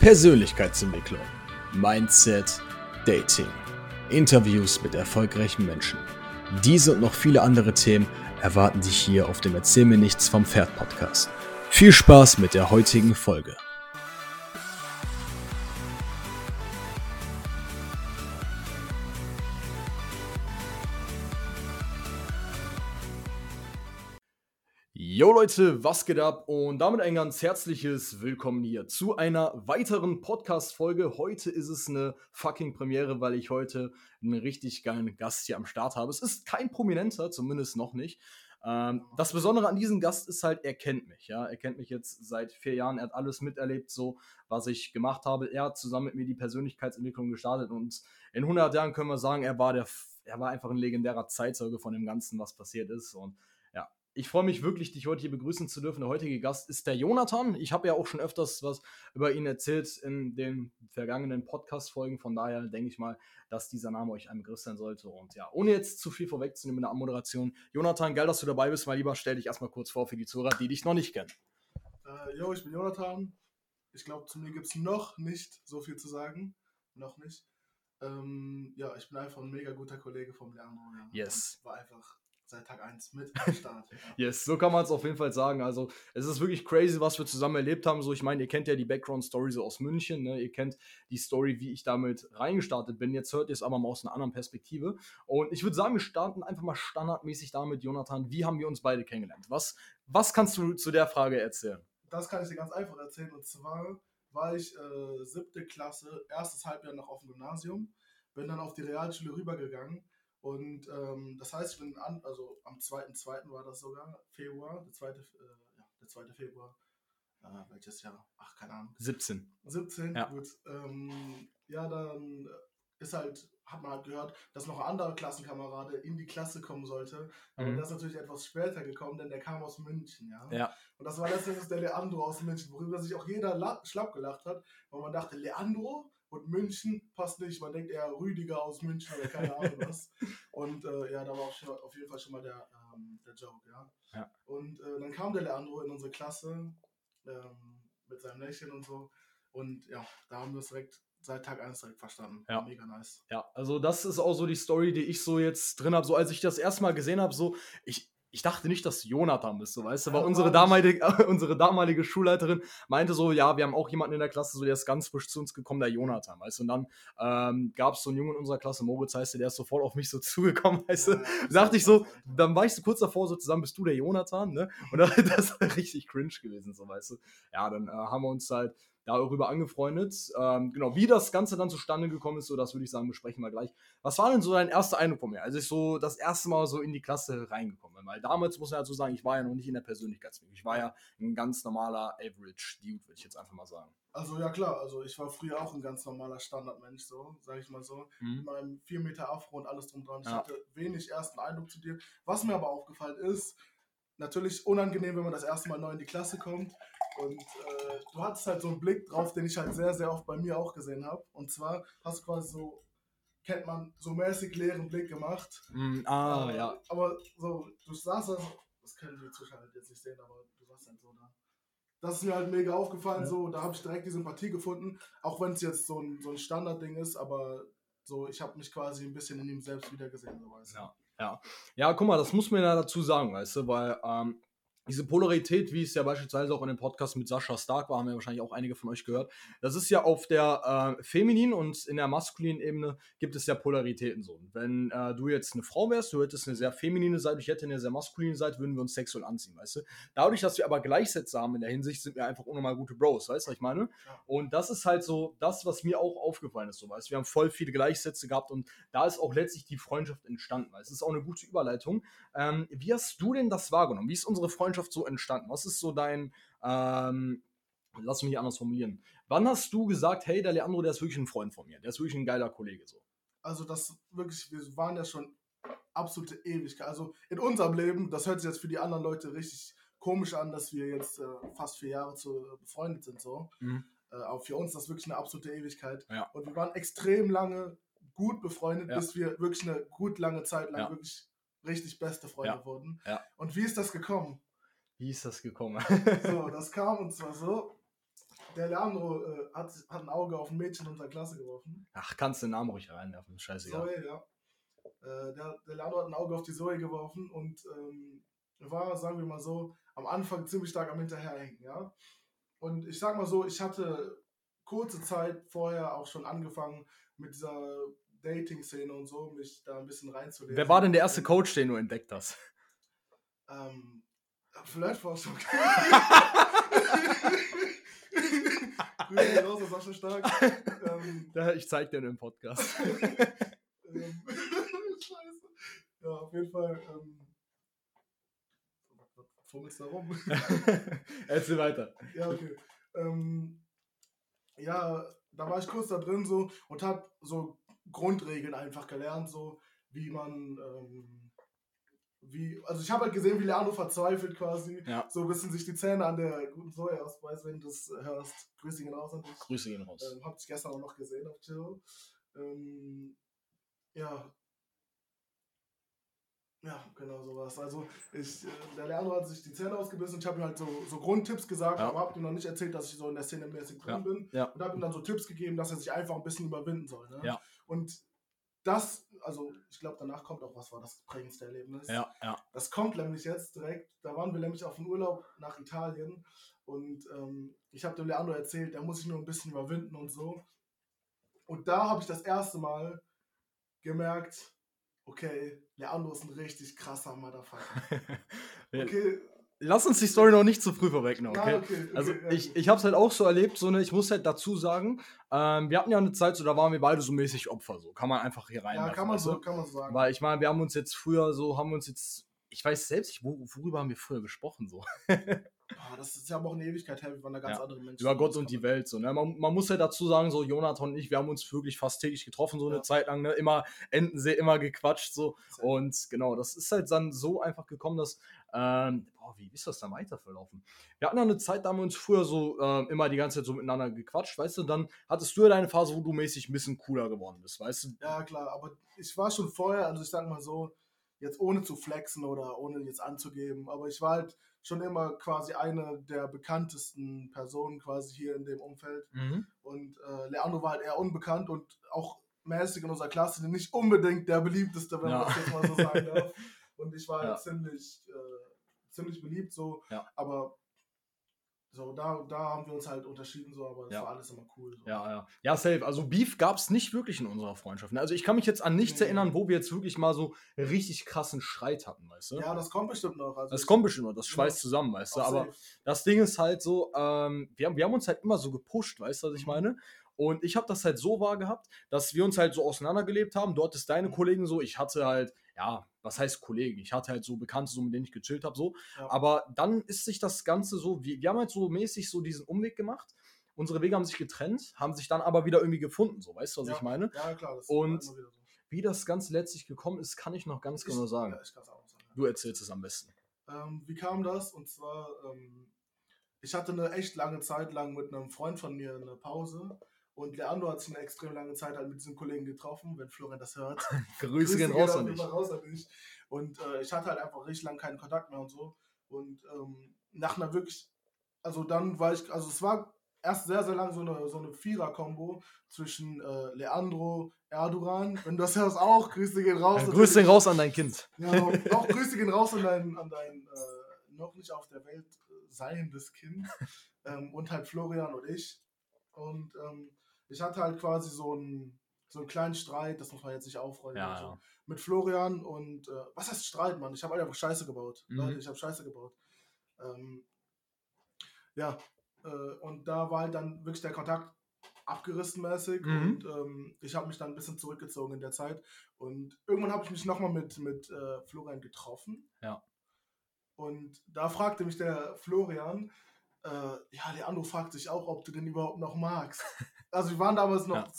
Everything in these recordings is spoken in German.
Persönlichkeitsentwicklung, Mindset, Dating, Interviews mit erfolgreichen Menschen. Diese und noch viele andere Themen erwarten dich hier auf dem Erzähl mir nichts vom Pferd Podcast. Viel Spaß mit der heutigen Folge. Yo Leute, was geht ab? Und damit ein ganz herzliches Willkommen hier zu einer weiteren Podcast-Folge. Heute ist es eine fucking Premiere, weil ich heute einen richtig geilen Gast hier am Start habe. Es ist kein Prominenter, zumindest noch nicht. Ähm, das Besondere an diesem Gast ist halt, er kennt mich. Ja? Er kennt mich jetzt seit vier Jahren. Er hat alles miterlebt, so was ich gemacht habe. Er hat zusammen mit mir die Persönlichkeitsentwicklung gestartet und in 100 Jahren können wir sagen, er war der, er war einfach ein legendärer Zeitzeuge von dem Ganzen, was passiert ist. Und ich freue mich wirklich, dich heute hier begrüßen zu dürfen. Der heutige Gast ist der Jonathan. Ich habe ja auch schon öfters was über ihn erzählt in den vergangenen Podcast-Folgen. Von daher denke ich mal, dass dieser Name euch ein Begriff sein sollte. Und ja, ohne jetzt zu viel vorwegzunehmen in der Anmoderation. Jonathan, geil, dass du dabei bist. Mal lieber stell dich erstmal kurz vor für die Zuhörer, die dich noch nicht kennen. Äh, yo, ich bin Jonathan. Ich glaube, zu mir gibt es noch nicht so viel zu sagen. Noch nicht. Ähm, ja, ich bin einfach ein mega guter Kollege vom Lernen. Ja. Yes. War einfach seit Tag 1 mit am Start. yes, so kann man es auf jeden Fall sagen. Also es ist wirklich crazy, was wir zusammen erlebt haben. So, ich meine, ihr kennt ja die Background-Story so aus München, ne? ihr kennt die Story, wie ich damit reingestartet bin. Jetzt hört ihr es aber mal aus einer anderen Perspektive. Und ich würde sagen, wir starten einfach mal standardmäßig damit, Jonathan. Wie haben wir uns beide kennengelernt? Was, was kannst du zu der Frage erzählen? Das kann ich dir ganz einfach erzählen. Und zwar war ich äh, siebte Klasse, erstes Halbjahr noch auf dem Gymnasium, bin dann auf die Realschule rübergegangen und ähm, das heißt, ich bin an, also am 2.2. war das sogar, Februar, der 2. Äh, ja, der 2. Februar, äh, welches Jahr? Ach, keine Ahnung. 17. 17, ja. gut. Ähm, ja, dann ist halt, hat man halt gehört, dass noch ein anderer Klassenkamerade in die Klasse kommen sollte. Aber mhm. der ist natürlich etwas später gekommen, denn der kam aus München, ja. ja. Und das war letztendlich der Leandro aus München, worüber sich auch jeder schlapp gelacht hat, weil man dachte, Leandro? Und München passt nicht. Man denkt eher Rüdiger aus München oder keine Ahnung was. Und äh, ja, da war auf jeden Fall schon mal der, ähm, der Joke, ja. ja. Und äh, dann kam der Leandro in unsere Klasse ähm, mit seinem Lächeln und so. Und ja, da haben wir es direkt seit Tag 1 direkt verstanden. Ja. Mega nice. Ja, also das ist auch so die Story, die ich so jetzt drin habe. So als ich das erste Mal gesehen habe, so, ich, ich dachte nicht, dass Jonathan bist, so weißt du, weil ja, unsere, damalige, unsere damalige Schulleiterin meinte so, ja, wir haben auch jemanden in der Klasse, so der ist ganz frisch zu uns gekommen, der Jonathan, weißt du, und dann ähm, gab es so einen Jungen in unserer Klasse, Moritz heißt der, der ist sofort auf mich so zugekommen, weißt du, ja, dachte ich so, dann war ich so kurz davor, so zusammen bist du der Jonathan, ne, und das ist richtig cringe gewesen, so weißt du, ja, dann äh, haben wir uns halt darüber angefreundet. Ähm, genau, wie das Ganze dann zustande gekommen ist, so das würde ich sagen, besprechen wir gleich. Was war denn so dein erster Eindruck von mir, als ich so das erste Mal so in die Klasse reingekommen bin? Weil damals muss man dazu sagen, ich war ja noch nicht in der Persönlichkeitsentwicklung. Ich war ja ein ganz normaler Average Dude, würde ich jetzt einfach mal sagen. Also ja klar, also ich war früher auch ein ganz normaler Standardmensch, so, sage ich mal so. Mhm. Mit meinem 4 Meter Afro und alles drum dran. Ich ja. hatte wenig ersten Eindruck zu dir. Was mir aber aufgefallen ist, natürlich unangenehm, wenn man das erste Mal neu in die Klasse kommt. Und äh, du hattest halt so einen Blick drauf, den ich halt sehr, sehr oft bei mir auch gesehen habe. Und zwar hast du quasi so, kennt man, so mäßig leeren Blick gemacht. Mm, ah, äh, ja. Aber so, du saßt da, das können die Zuschauer halt jetzt nicht sehen, aber du saßt halt so da. Das ist mir halt mega aufgefallen, ja. so, da habe ich direkt die Sympathie gefunden, auch wenn es jetzt so ein, so ein Standardding ist, aber so, ich habe mich quasi ein bisschen in ihm selbst wiedergesehen, so weißt du. Ja. Ja. ja, guck mal, das muss man ja dazu sagen, weißt du, weil ähm, diese Polarität, wie es ja beispielsweise auch in dem Podcast mit Sascha Stark war, haben ja wahrscheinlich auch einige von euch gehört. Das ist ja auf der äh, femininen und in der maskulinen Ebene gibt es ja Polaritäten so. wenn äh, du jetzt eine Frau wärst, du hättest eine sehr feminine Seite, ich hätte eine sehr maskuline Seite, würden wir uns sexuell anziehen, weißt du? Dadurch, dass wir aber Gleichsätze haben in der Hinsicht, sind wir einfach unnormal gute Bros, weißt du, was ich meine? Ja. Und das ist halt so das, was mir auch aufgefallen ist, so, weißt du? Wir haben voll viele Gleichsätze gehabt und da ist auch letztlich die Freundschaft entstanden, weißt du? Das ist auch eine gute Überleitung. Ähm, wie hast du denn das wahrgenommen? Wie ist unsere Freundschaft Freundschaft so entstanden? Was ist so dein, ähm, lass mich anders formulieren. Wann hast du gesagt, hey, der Leandro, der ist wirklich ein Freund von mir, der ist wirklich ein geiler Kollege so? Also das wirklich, wir waren ja schon absolute Ewigkeit. Also in unserem Leben, das hört sich jetzt für die anderen Leute richtig komisch an, dass wir jetzt äh, fast vier Jahre zu, äh, befreundet sind so. Mhm. Äh, aber für uns ist das wirklich eine absolute Ewigkeit. Ja. Und wir waren extrem lange gut befreundet, ja. bis wir wirklich eine gut lange Zeit lang ja. wirklich richtig beste Freunde wurden. Und wie ist das gekommen? Wie ist das gekommen? so, das kam und zwar so. der Leandro äh, hat, hat ein Auge auf ein Mädchen unserer Klasse geworfen. Ach, kannst du den Namen ruhig reinwerfen, scheißegal. Zoe, ja. Äh, der, der Leandro hat ein Auge auf die Zoe geworfen und ähm, war, sagen wir mal so, am Anfang ziemlich stark am Hinterherhängen, ja. Und ich sag mal so, ich hatte kurze Zeit vorher auch schon angefangen mit dieser Dating-Szene und so, mich da ein bisschen reinzulegen. Wer war denn der erste Coach, den du entdeckt hast? Ähm, Flirtforschung. Grüße raus, Sascha Stark. Ähm, ich zeig dir nur im Podcast. ähm, Scheiße. Ja, auf jeden Fall. Ähm, fummelst da rum? Erzähl weiter. Ja, okay. Ähm, ja, da war ich kurz da drin so und hab so Grundregeln einfach gelernt, so wie man, ähm, wie, also ich habe halt gesehen, wie Leandro verzweifelt quasi, ja. so ein bisschen sich die Zähne an der guten Soja ausbeißt, wenn du das hörst. Grüße ihn raus an dich. Grüße ihn raus. Ähm, hab dich gestern auch noch gesehen auf Chill. Ähm, ja, ja, genau sowas. Also ich, äh, der Leandro hat sich die Zähne ausgebissen und ich habe ihm halt so, so Grundtipps gesagt, ja. aber habe ihm noch nicht erzählt, dass ich so in der Szene mäßig drin ja. bin. Und habe ihm dann so Tipps gegeben, dass er sich einfach ein bisschen überwinden soll. Ne? Ja. Und das, also ich glaube, danach kommt auch was war das prägendste Erlebnis. Ja, ja. Das kommt nämlich jetzt direkt. Da waren wir nämlich auf dem Urlaub nach Italien und ähm, ich habe dem Leandro erzählt, der muss sich nur ein bisschen überwinden und so. Und da habe ich das erste Mal gemerkt, okay, Leandro ist ein richtig krasser Motherfucker. okay. Lass uns die Story noch nicht zu früh vorwegnehmen, okay? Ah, okay, okay also ja, ich, ich habe es halt auch so erlebt, so ne, ich muss halt dazu sagen, ähm, wir hatten ja eine Zeit, so da waren wir beide so mäßig Opfer, so kann man einfach hier rein. Ja, kann man so, kann man so sagen. Weil ich meine, wir haben uns jetzt früher so, haben uns jetzt, ich weiß selbst nicht, worüber haben wir früher gesprochen so. Oh, das ist ja aber auch eine Ewigkeit her, wir waren da ganz ja, andere Menschen. Über Gott und die Welt, so, ne? Man, man, muss ja dazu sagen, so Jonathan und ich, wir haben uns wirklich fast täglich getroffen, so ja. eine Zeit lang, ne? Immer Entensee, immer gequatscht, so. Und genau, das ist halt dann so einfach gekommen, dass, ähm, boah, wie ist das dann weiter verlaufen? Wir hatten eine Zeit, da haben wir uns früher so äh, immer die ganze Zeit so miteinander dequatscht, weißt du, dann hattest du ja deine Phase, wo du mäßig ein bisschen cooler geworden bist, weißt du? Ja, klar, aber ich war schon vorher, also ich sag mal so, jetzt ohne zu flexen oder ohne jetzt anzugeben, aber ich war halt schon immer quasi eine der bekanntesten Personen quasi hier in dem Umfeld. Mhm. Und äh, Leandro war halt eher unbekannt und auch mäßig in unserer Klasse nicht unbedingt der beliebteste, wenn ja. man das jetzt mal so sagen darf. Und ich war halt ja. ziemlich, äh, ziemlich beliebt so, ja. aber so, da, da haben wir uns halt unterschieden, so, aber das ja. war alles immer cool. So. Ja, ja. Ja, safe. Also Beef gab es nicht wirklich in unserer Freundschaft. Ne? Also ich kann mich jetzt an nichts nee. erinnern, wo wir jetzt wirklich mal so richtig krassen Streit hatten, weißt du? Ja, das kommt bestimmt noch. Also das kommt bestimmt noch, das schweißt ja. zusammen, weißt du? Aber das Ding ist halt so, ähm, wir, haben, wir haben uns halt immer so gepusht, weißt du, was ich mhm. meine? Und ich habe das halt so wahr gehabt, dass wir uns halt so auseinandergelebt haben. Dort ist deine mhm. Kollegen so, ich hatte halt, ja, was heißt Kollegen? Ich hatte halt so Bekannte, so mit denen ich gechillt habe, so. Ja. Aber dann ist sich das Ganze so, wir, wir haben halt so mäßig so diesen Umweg gemacht. Unsere Wege haben sich getrennt, haben sich dann aber wieder irgendwie gefunden, so, weißt du, was ja. ich meine? Ja, klar. Das Und so. wie das Ganze letztlich gekommen ist, kann ich noch ganz ich, genau sagen. Ja, ich kann es auch sagen. Du erzählst es am besten. Ähm, wie kam das? Und zwar, ähm, ich hatte eine echt lange Zeit lang mit einem Freund von mir eine Pause und Leandro hat sich eine extrem lange Zeit halt mit diesem Kollegen getroffen, wenn Florian das hört. Grüße gehen raus an dich. Raus an dich. Und äh, ich hatte halt einfach richtig lange keinen Kontakt mehr und so. Und ähm, nach einer wirklich, also dann war ich, also es war erst sehr, sehr lang so eine, so eine Vierer-Kombo zwischen äh, Leandro, Erdogan, wenn du das hörst auch, Grüße gehen raus. Ja, Grüße gehen raus an dein Kind. Ja, auch Grüße gehen raus an dein, an dein äh, noch nicht auf der Welt seiendes Kind. Ähm, und halt Florian und ich. Und ähm, ich hatte halt quasi so einen, so einen kleinen Streit, das muss man jetzt nicht aufrollen. Ja, so, ja. Mit Florian und äh, was heißt Streit, Mann? Ich habe einfach Scheiße gebaut. Mhm. Leute, ich habe Scheiße gebaut. Ähm, ja, äh, und da war halt dann wirklich der Kontakt abgerissen mäßig Mhm. und ähm, ich habe mich dann ein bisschen zurückgezogen in der Zeit und irgendwann habe ich mich nochmal mit, mit äh, Florian getroffen. Ja. Und da fragte mich der Florian, äh, ja, Leandro fragt sich auch, ob du den überhaupt noch magst. also wir waren damals noch, Ja.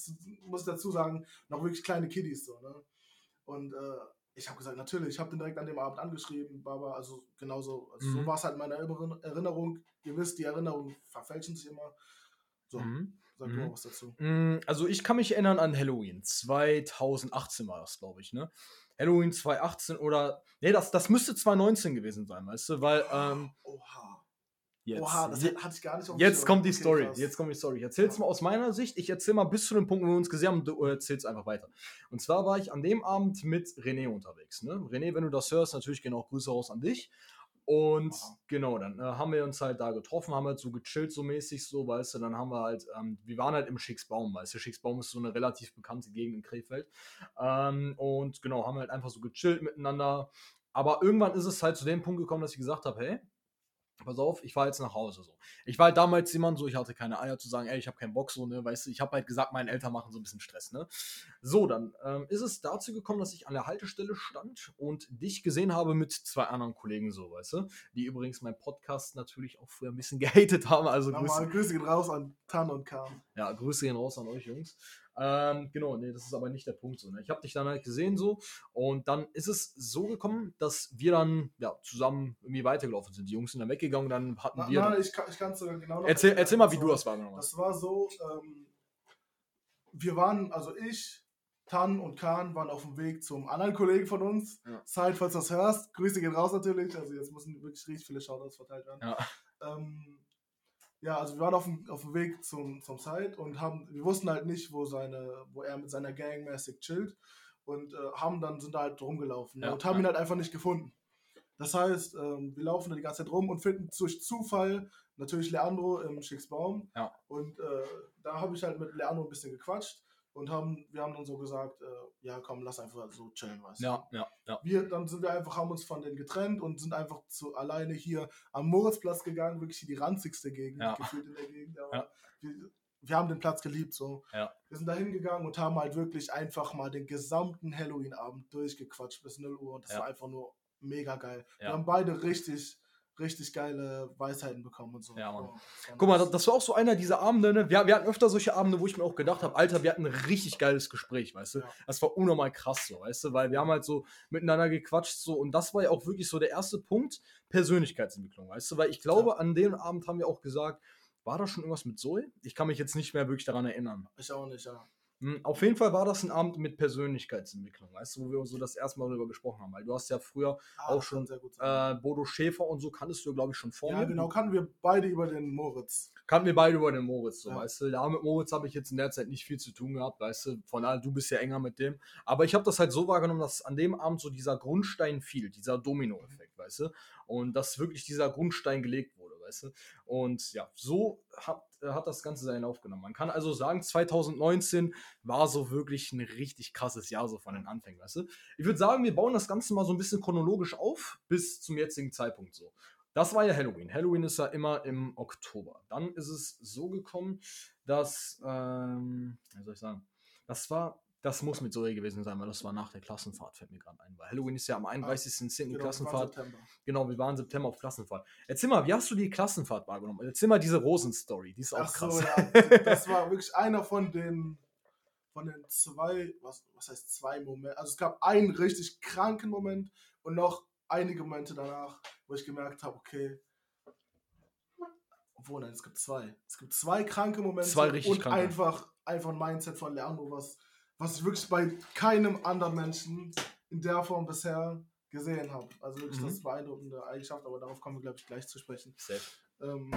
muss ich dazu sagen, noch wirklich kleine Kiddies so, ne? Und äh, ich habe gesagt, natürlich, ich habe den direkt an dem Abend angeschrieben, Baba, also genauso, also so Mhm. war es halt in meiner Erinner- Erinnerung. Ihr wisst, die Erinnerungen verfälschen sich immer. So, Mhm. sag du Mhm. mal was dazu. Mm, Also ich kann mich erinnern an Halloween. 2018 war das, glaube ich, ne? Halloween 2018 oder. Nee, das, das müsste 2019 gewesen sein, weißt du? Weil, ähm, Oha. Jetzt. Oha, das hatte ich gar nicht auf Jetzt kommt die Story. Krass. Jetzt kommt die Story. Ich erzähl's mal aus meiner Sicht. Ich erzähl mal bis zu dem Punkt, wo wir uns gesehen haben, du erzählst einfach weiter. Und zwar war ich an dem Abend mit René unterwegs. Ne? René, wenn du das hörst, natürlich gehen auch Grüße raus an dich. Und wow. genau, dann äh, haben wir uns halt da getroffen, haben halt so gechillt, so mäßig, so, weißt du, dann haben wir halt, ähm, wir waren halt im Schicksbaum, weißt du, Schicksbaum ist so eine relativ bekannte Gegend in Krefeld. Ähm, und genau, haben halt einfach so gechillt miteinander. Aber irgendwann ist es halt zu dem Punkt gekommen, dass ich gesagt habe, hey, pass auf, ich fahre jetzt nach Hause so. Ich war halt damals jemand so, ich hatte keine Eier zu sagen, ey, ich habe keinen Bock so, ne, weißt du, ich habe halt gesagt, meine Eltern machen so ein bisschen Stress, ne. So, dann ähm, ist es dazu gekommen, dass ich an der Haltestelle stand und dich gesehen habe mit zwei anderen Kollegen so, weißt du, die übrigens meinen Podcast natürlich auch früher ein bisschen gehatet haben, also Grüße. Grüße gehen raus an Tan und Kam. Ja, Grüße gehen raus an euch Jungs. Ähm, genau, nee, das ist aber nicht der Punkt so. Ne? Ich habe dich dann halt gesehen so und dann ist es so gekommen, dass wir dann ja, zusammen irgendwie weitergelaufen sind. Die Jungs sind dann weggegangen, dann hatten na, wir. Nein, ich, ich kann es sogar genau Erzähl, erzähl mal, wie du das wahrgenommen hast. Das war so, ähm, wir waren, also ich, Tan und Kahn waren auf dem Weg zum anderen Kollegen von uns. Ja. Zeit, falls du das hörst. Grüße gehen raus natürlich. Also jetzt müssen wirklich richtig viele Shoutouts verteilt werden. Ja. Ähm, ja, also wir waren auf dem, auf dem Weg zum, zum Site und haben, wir wussten halt nicht, wo seine, wo er mit seiner Gang mäßig chillt und äh, haben dann, sind da halt rumgelaufen ja, und haben ja. ihn halt einfach nicht gefunden. Das heißt, ähm, wir laufen da die ganze Zeit rum und finden durch Zufall natürlich Leandro im Schicksbaum. Ja. Und äh, da habe ich halt mit Leandro ein bisschen gequatscht und haben, wir haben dann so gesagt, äh, ja komm, lass einfach so chillen, weißt ja, Ja, ja. Wir, dann sind wir einfach, haben uns von denen getrennt und sind einfach zu alleine hier am Moritzplatz gegangen, wirklich die ranzigste Gegend ja. gefühlt in der Gegend. Ja. Wir, wir, haben den Platz geliebt, so. Ja. Wir sind da hingegangen und haben halt wirklich einfach mal den gesamten Halloween-Abend durchgequatscht bis 0 Uhr und das war einfach nur mega geil. Wir haben beide richtig richtig geile Weisheiten bekommen und so. Ja, Mann. Guck mal, das, das, war auch so einer dieser Abende, ne? wir, wir hatten öfter solche Abende, wo ich mir auch gedacht habe, Alter, wir hatten ein richtig geiles Gespräch, weißt du? Ja. Das war unnormal krass so, weißt du? Weil wir haben halt so miteinander gequatscht so und das war ja auch wirklich so der erste Punkt, Persönlichkeitsentwicklung, weißt du? Weil ich glaube, ja. an dem Abend haben wir auch gesagt, war da schon irgendwas mit Zoe? Ich kann mich jetzt nicht mehr wirklich daran erinnern. Ich auch nicht, ja. Hm, auf jeden Fall war das ein Abend mit Persönlichkeitsentwicklung, weißt du, wo wir so das erste Mal darüber gesprochen haben. Weil du hast ja früher ah, auch schon äh, Bodo Schäfer und so kanntest du, glaube ich, schon vor Ja, genau, kannten wir beide über den Moritz. Kannten wir beide über den Moritz, so, ja. weißt du. Ja, mit Moritz habe ich jetzt in der Zeit nicht viel zu tun gehabt, weißt du. Von daher, du bist ja enger mit dem. Aber ich habe das halt so wahrgenommen, dass an dem Abend so dieser Grundstein fiel, dieser Domino-Effekt, weißt du. Und dass wirklich dieser Grundstein gelegt wurde weißt du? Und ja, so hat, hat das Ganze seinen Lauf genommen. Man kann also sagen, 2019 war so wirklich ein richtig krasses Jahr so von den Anfängen, weißt du? Ich würde sagen, wir bauen das Ganze mal so ein bisschen chronologisch auf, bis zum jetzigen Zeitpunkt so. Das war ja Halloween. Halloween ist ja immer im Oktober. Dann ist es so gekommen, dass, ähm, wie soll ich sagen, das war das muss mit Zoe gewesen sein, weil das war nach der Klassenfahrt, fällt mir gerade ein. Weil Halloween ist ja am 31.10. Genau, Klassenfahrt. Genau, wir waren im September auf Klassenfahrt. Erzähl mal, wie hast du die Klassenfahrt wahrgenommen? Erzähl mal diese Rosenstory, die ist auch Ach krass. So, ja. Das war wirklich einer von den, von den zwei, was, was heißt zwei Momente? Also es gab einen richtig kranken Moment und noch einige Momente danach, wo ich gemerkt habe, okay, obwohl, nein, es gibt zwei. Es gibt zwei kranke Momente zwei richtig und kranke. einfach, einfach ein Mindset von Leandro, was was ich wirklich bei keinem anderen Menschen in der Form bisher gesehen habe. Also wirklich mhm. das ist beeindruckende Eigenschaft, aber darauf kommen wir, glaube ich, gleich zu sprechen. Ähm,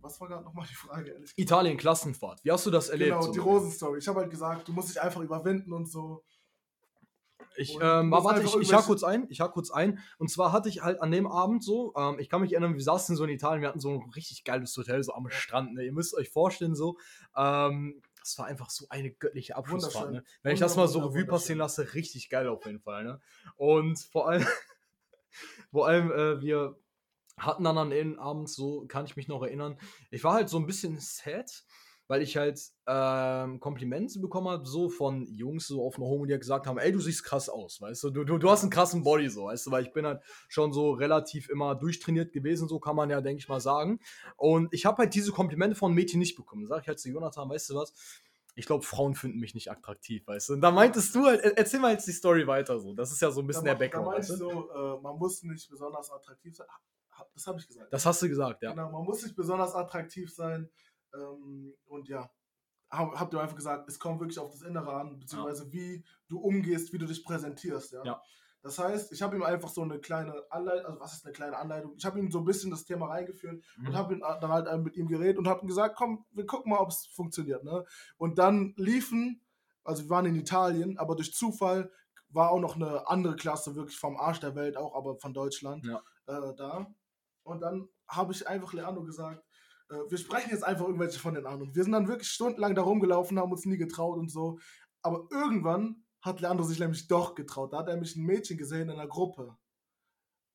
was war gerade nochmal die Frage? Italien Klassenfahrt. Wie hast du das erlebt? Genau, die Rosenstory. Ich habe halt gesagt, du musst dich einfach überwinden und so. Ich, ähm, warte, ich, ich hake kurz ein, ich hake kurz ein. Und zwar hatte ich halt an dem Abend so, ähm, ich kann mich erinnern, wir saßen so in Italien, wir hatten so ein richtig geiles Hotel, so am Strand. Ne? Ihr müsst euch vorstellen, so, ähm, das war einfach so eine göttliche Abschlussfahrt. Ne? Wenn ich das mal so Revue passieren lasse, richtig geil auf jeden Fall. Ne? Und vor allem, vor allem, äh, wir hatten dann an den Abend, so kann ich mich noch erinnern, ich war halt so ein bisschen sad, weil ich halt ähm, Komplimente bekommen habe, so von Jungs so auf einer Homo, die gesagt haben, ey, du siehst krass aus, weißt du, du, du, du hast einen krassen Body, so, weißt du, weil ich bin halt schon so relativ immer durchtrainiert gewesen, so kann man ja, denke ich mal, sagen. Und ich habe halt diese Komplimente von Mädchen nicht bekommen. Sag ich halt zu Jonathan, weißt du was, ich glaube, Frauen finden mich nicht attraktiv, weißt du. Und da meintest du halt, erzähl mal jetzt die Story weiter so. Das ist ja so ein bisschen da, der Background. Da meinst du, so, äh, man muss nicht besonders attraktiv sein. Das habe ich gesagt. Das hast du gesagt, ja. Genau, man muss nicht besonders attraktiv sein. Ähm, und ja, habt ihr einfach gesagt, es kommt wirklich auf das Innere an, beziehungsweise ja. wie du umgehst, wie du dich präsentierst. Ja? ja. Das heißt, ich habe ihm einfach so eine kleine Anleitung, also was ist eine kleine Anleitung? Ich habe ihm so ein bisschen das Thema reingeführt mhm. und habe dann halt mit ihm geredet und habe ihm gesagt, komm, wir gucken mal, ob es funktioniert. Ne? Und dann liefen, also wir waren in Italien, aber durch Zufall war auch noch eine andere Klasse, wirklich vom Arsch der Welt, auch aber von Deutschland ja. äh, da. Und dann habe ich einfach Leandro gesagt, äh, wir sprechen jetzt einfach irgendwelche von den anderen. Wir sind dann wirklich stundenlang da rumgelaufen, haben uns nie getraut und so. Aber irgendwann hat Leandro sich nämlich doch getraut. Da hat er nämlich ein Mädchen gesehen in einer Gruppe.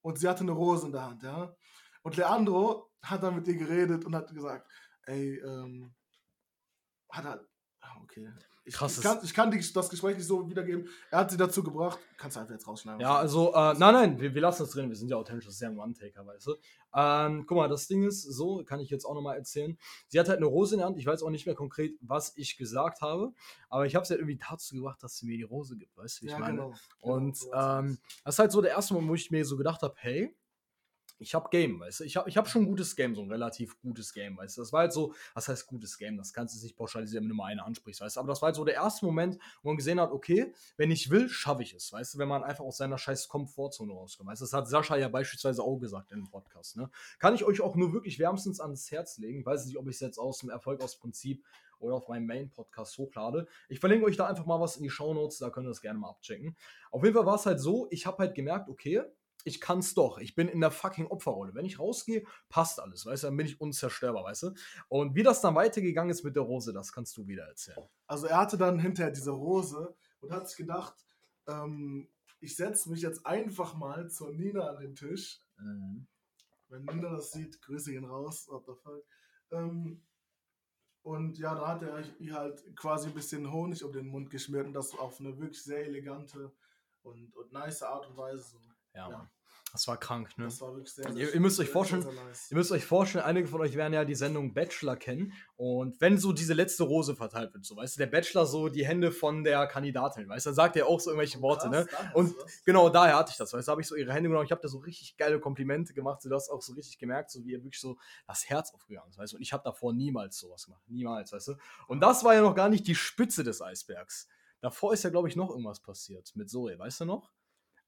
Und sie hatte eine Rose in der Hand, ja. Und Leandro hat dann mit ihr geredet und hat gesagt, ey, ähm, hat er, ah, okay, ich, Krass. Ich kann, ich kann die, das Gespräch nicht so wiedergeben. Er hat sie dazu gebracht. Kannst du einfach jetzt rausschneiden. Ja, also, äh, nein, nein, wir, wir lassen das drin. Wir sind ja authentisch. Das ist ja ein One-Taker, weißt du. Ähm, guck mal, das Ding ist so, kann ich jetzt auch nochmal erzählen. Sie hat halt eine Rose in der Hand. Ich weiß auch nicht mehr konkret, was ich gesagt habe. Aber ich habe sie halt irgendwie dazu gebracht, dass sie mir die Rose gibt, weißt du, wie ich ja, meine? Genau. Und genau, ähm, das ist halt so der erste Moment, wo ich mir so gedacht habe, hey, ich habe Game, weißt du? Ich habe ich hab schon ein gutes Game, so ein relativ gutes Game, weißt du? Das war halt so, was heißt gutes Game? Das kannst du nicht pauschalisieren, wenn du mal eine ansprichst, weißt du? Aber das war halt so der erste Moment, wo man gesehen hat, okay, wenn ich will, schaffe ich es, weißt du? Wenn man einfach aus seiner scheiß Komfortzone rauskommt, weißt du? Das hat Sascha ja beispielsweise auch gesagt dem Podcast, ne? Kann ich euch auch nur wirklich wärmstens ans Herz legen. weiß nicht, ob ich es jetzt aus dem Erfolg aus Prinzip oder auf meinem Main-Podcast hochlade. Ich verlinke euch da einfach mal was in die Show Notes, da könnt ihr das gerne mal abchecken. Auf jeden Fall war es halt so, ich habe halt gemerkt, okay, ich kann's doch. Ich bin in der fucking Opferrolle. Wenn ich rausgehe, passt alles, weißt du, dann bin ich unzerstörbar, weißt du. Und wie das dann weitergegangen ist mit der Rose, das kannst du wieder erzählen. Also er hatte dann hinterher diese Rose und hat sich gedacht, ähm, ich setze mich jetzt einfach mal zur Nina an den Tisch. Mhm. Wenn Nina das sieht, grüße ihn raus, what the fuck. Ähm, und ja, da hat er ihr halt quasi ein bisschen Honig um den Mund geschmiert und das auf eine wirklich sehr elegante und, und nice Art und Weise. So. Ja, ja. Das war krank, ne? Das war wirklich sehr, sehr ihr, ihr müsst euch vorstellen, sehr, sehr nice. ihr müsst euch vorstellen, einige von euch werden ja die Sendung Bachelor kennen. Und wenn so diese letzte Rose verteilt wird, so weißt du, der Bachelor so die Hände von der Kandidatin, weißt du, dann sagt er auch so irgendwelche Worte, ne? Und genau daher hatte ich das, weißt du, habe ich so ihre Hände genommen, ich habe da so richtig geile Komplimente gemacht, so du hast auch so richtig gemerkt, so wie ihr wirklich so das Herz aufgegangen ist, weißt du. Und ich habe davor niemals sowas gemacht, niemals, weißt du. Und das war ja noch gar nicht die Spitze des Eisbergs. Davor ist ja, glaube ich, noch irgendwas passiert mit Zoe, weißt du noch?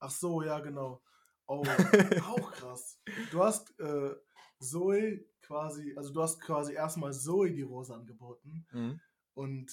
Ach so, ja, genau. Oh, auch krass. Du hast äh, Zoe quasi, also du hast quasi erstmal Zoe die Rose angeboten mhm. und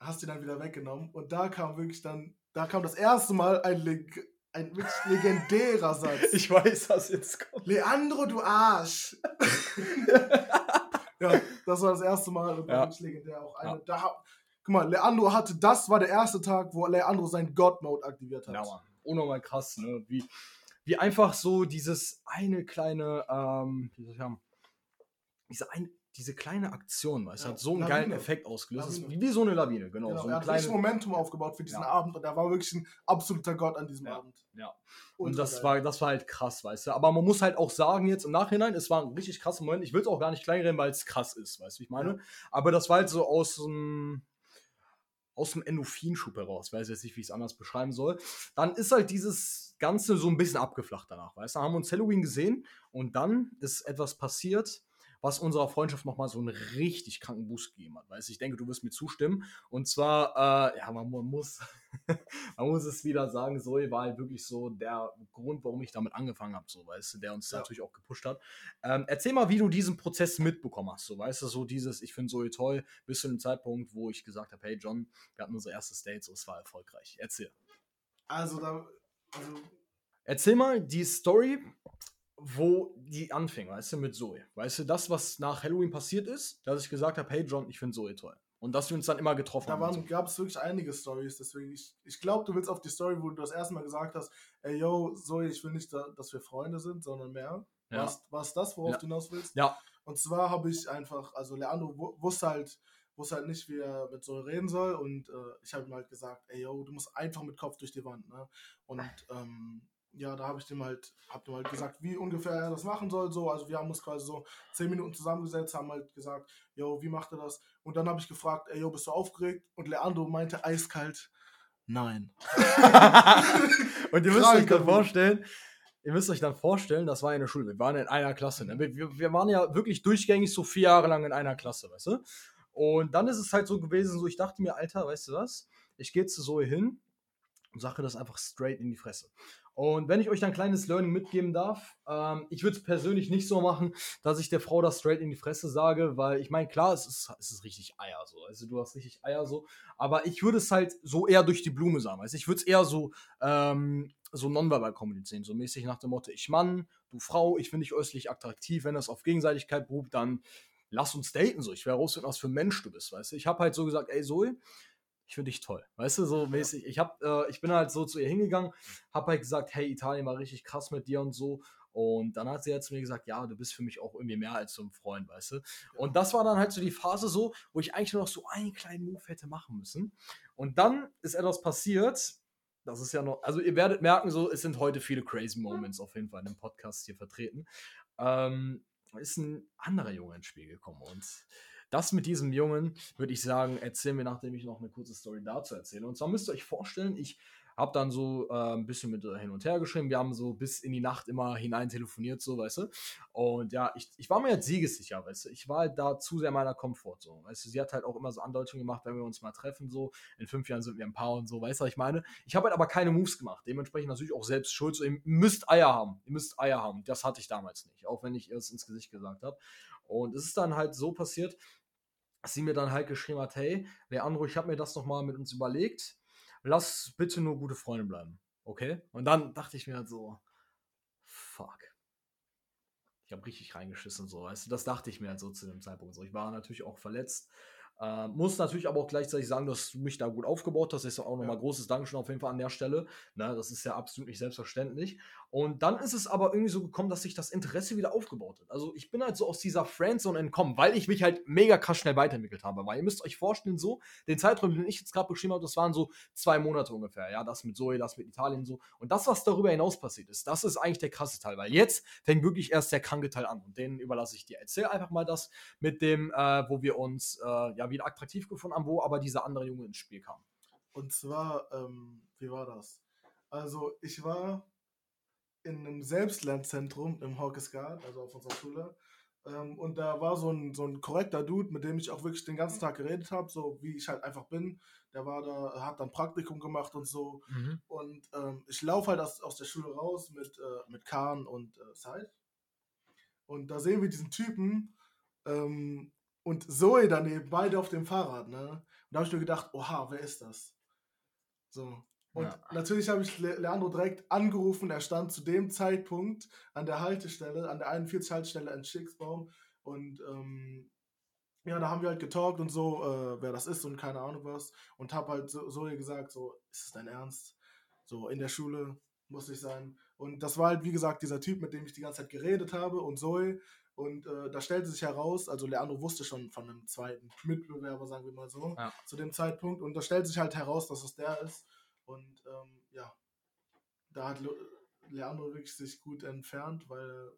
hast die dann wieder weggenommen. Und da kam wirklich dann, da kam das erste Mal ein, Leg ein wirklich legendärer Satz. Ich weiß, was jetzt kommt. Leandro, du Arsch! ja, das war das erste Mal und ja. wirklich legendär. Auch eine, ja. da, guck mal, Leandro hatte, das war der erste Tag, wo Leandro sein God-Mode aktiviert hat. Ja, Mann unnormal krass, ne? Wie, wie einfach so dieses eine kleine, ähm, wie soll ich sagen, diese, ein, diese kleine Aktion, weißt ja, hat so einen Lawine. geilen Effekt ausgelöst. Lawine. Wie, wie so eine Lawine, genau. genau so er hat kleine, Momentum aufgebaut für diesen ja. Abend und er war wirklich ein absoluter Gott an diesem ja. Abend. Ja. Und das war, das war halt krass, weißt du. Aber man muss halt auch sagen, jetzt im Nachhinein, es war ein richtig krasser Moment. Ich will es auch gar nicht kleinreden, weil es krass ist, weißt du, wie ich meine. Aber das war halt so aus dem aus dem Endorphinschub heraus, weiß jetzt nicht, wie ich es anders beschreiben soll, dann ist halt dieses Ganze so ein bisschen abgeflacht danach, weißt du, haben uns Halloween gesehen und dann ist etwas passiert, was unserer Freundschaft nochmal so einen richtig kranken Boost gegeben hat. Weißt ich denke, du wirst mir zustimmen. Und zwar, äh, ja, man, man, muss, man muss es wieder sagen, Zoe war halt wirklich so der Grund, warum ich damit angefangen habe, so, weißt du, der uns ja. natürlich auch gepusht hat. Ähm, erzähl mal, wie du diesen Prozess mitbekommen hast, so, weißt du, so dieses, ich finde Zoe toll, bis zu dem Zeitpunkt, wo ich gesagt habe, hey John, wir hatten unser erstes Date, so, es war erfolgreich. Erzähl. Also, da, also Erzähl mal die Story, wo die anfing, weißt du, mit Zoe. Weißt du, das, was nach Halloween passiert ist, dass ich gesagt habe, hey John, ich finde Zoe toll. Und dass wir uns dann immer getroffen da haben. Da gab es wirklich einige Stories, deswegen, ich, ich glaube, du willst auf die Story, wo du das erste Mal gesagt hast, ey yo, Zoe, ich will nicht, da, dass wir Freunde sind, sondern mehr. Ja. War es das, worauf ja. du hinaus willst? Ja. Und zwar habe ich einfach, also Leandro wusste halt, wusste halt nicht, wie er mit Zoe reden soll und äh, ich habe ihm halt gesagt, ey yo, du musst einfach mit Kopf durch die Wand, ne? Und ähm, ja, da habe ich dem halt, hab dem halt gesagt, wie ungefähr er das machen soll. So, also wir haben uns quasi so zehn Minuten zusammengesetzt, haben halt gesagt, yo, wie macht er das? Und dann habe ich gefragt, ey, yo, bist du aufgeregt? Und Leandro meinte eiskalt, nein. und ihr müsst euch dann vorstellen, ihr müsst euch dann vorstellen, das war eine Schule, wir waren in einer Klasse. Ne? Wir, wir waren ja wirklich durchgängig so vier Jahre lang in einer Klasse, weißt du? Und dann ist es halt so gewesen, so ich dachte mir, Alter, weißt du was? Ich gehe zu Zoe hin und sage das einfach straight in die Fresse. Und wenn ich euch ein kleines Learning mitgeben darf, ähm, ich würde es persönlich nicht so machen, dass ich der Frau das straight in die Fresse sage, weil ich meine, klar, es ist, es ist richtig Eier so. Also du hast richtig Eier so. Aber ich würde es halt so eher durch die Blume sagen. Also ich würde es eher so, ähm, so nonverbal kommunizieren. So mäßig nach dem Motto, ich Mann, du Frau, ich finde dich äußerlich attraktiv. Wenn das auf Gegenseitigkeit beruht, dann lass uns daten so. Ich wäre rausfinden, was für ein Mensch du bist, weißt du. Ich habe halt so gesagt, ey Zoe, ich finde dich toll. Weißt du, so mäßig. Ich, hab, äh, ich bin halt so zu ihr hingegangen, habe halt gesagt, hey, Italien war richtig krass mit dir und so. Und dann hat sie halt zu mir gesagt, ja, du bist für mich auch irgendwie mehr als so ein Freund, weißt du. Und das war dann halt so die Phase so, wo ich eigentlich nur noch so einen kleinen Move hätte machen müssen. Und dann ist etwas passiert, das ist ja noch, also ihr werdet merken, so, es sind heute viele crazy Moments auf jeden Fall in dem Podcast hier vertreten. Ähm, ist ein anderer Junge ins Spiel gekommen und das mit diesem Jungen, würde ich sagen, erzählen wir, nachdem ich noch eine kurze Story dazu erzähle. Und zwar müsst ihr euch vorstellen, ich habe dann so äh, ein bisschen mit hin und her geschrieben. Wir haben so bis in die Nacht immer hinein telefoniert, so, weißt du. Und ja, ich, ich war mir jetzt siegessicher, weißt du. Ich war halt da zu sehr meiner Komfort, so. Weißt du, sie hat halt auch immer so Andeutungen gemacht, wenn wir uns mal treffen, so. In fünf Jahren sind wir ein Paar und so, weißt du, was ich meine? Ich habe halt aber keine Moves gemacht. Dementsprechend natürlich auch selbst schuld. So, ihr müsst Eier haben. Ihr müsst Eier haben. Das hatte ich damals nicht, auch wenn ich es ins Gesicht gesagt habe. Und es ist dann halt so passiert, dass sie mir dann halt geschrieben hat, hey, Leandro, ich habe mir das nochmal mit uns überlegt. Lass bitte nur gute Freunde bleiben. Okay? Und dann dachte ich mir halt so, fuck. Ich habe richtig reingeschissen, so, weißt du, das dachte ich mir halt so zu dem Zeitpunkt. So, ich war natürlich auch verletzt, äh, muss natürlich aber auch gleichzeitig sagen, dass du mich da gut aufgebaut hast. Das ist auch nochmal ja. großes Dankeschön auf jeden Fall an der Stelle. Ne, das ist ja absolut nicht selbstverständlich. Und dann ist es aber irgendwie so gekommen, dass sich das Interesse wieder aufgebaut hat. Also ich bin halt so aus dieser Friendzone entkommen, weil ich mich halt mega krass schnell weiterentwickelt habe. Weil ihr müsst euch vorstellen, so, den Zeitraum, den ich jetzt gerade beschrieben habe, das waren so zwei Monate ungefähr. Ja, das mit Zoe, das mit Italien so. Und das, was darüber hinaus passiert ist, das ist eigentlich der krasse Teil. Weil jetzt fängt wirklich erst der kranke Teil an. Und den überlasse ich dir. Erzähl einfach mal das mit dem, äh, wo wir uns äh, ja wieder attraktiv gefunden haben, wo aber dieser andere Junge ins Spiel kam. Und zwar, ähm, wie war das? Also ich war in einem Selbstlernzentrum im Hawkesgard, also auf unserer Schule. Ähm, und da war so ein, so ein korrekter Dude, mit dem ich auch wirklich den ganzen Tag geredet habe, so wie ich halt einfach bin. Der war da, hat dann Praktikum gemacht und so. Mhm. Und ähm, ich laufe halt aus, aus der Schule raus mit, äh, mit Kahn und äh, Said. Und da sehen wir diesen Typen ähm, und Zoe daneben, beide auf dem Fahrrad. Ne? Und da habe ich mir gedacht, oha, wer ist das? So. Und ja. natürlich habe ich Leandro direkt angerufen. Er stand zu dem Zeitpunkt an der Haltestelle, an der 41-Haltestelle in Schicksbaum. Und ähm, ja, da haben wir halt getalkt und so, äh, wer das ist und keine Ahnung was. Und habe halt so, so gesagt, so, ist es dein Ernst? So, in der Schule muss ich sein. Und das war halt, wie gesagt, dieser Typ, mit dem ich die ganze Zeit geredet habe und Zoe. Und äh, da stellte sich heraus, also Leandro wusste schon von einem zweiten Mitbewerber, sagen wir mal so, ja. zu dem Zeitpunkt. Und da stellte sich halt heraus, dass es der ist. Und ähm, ja, da hat Leandro wirklich sich gut entfernt, weil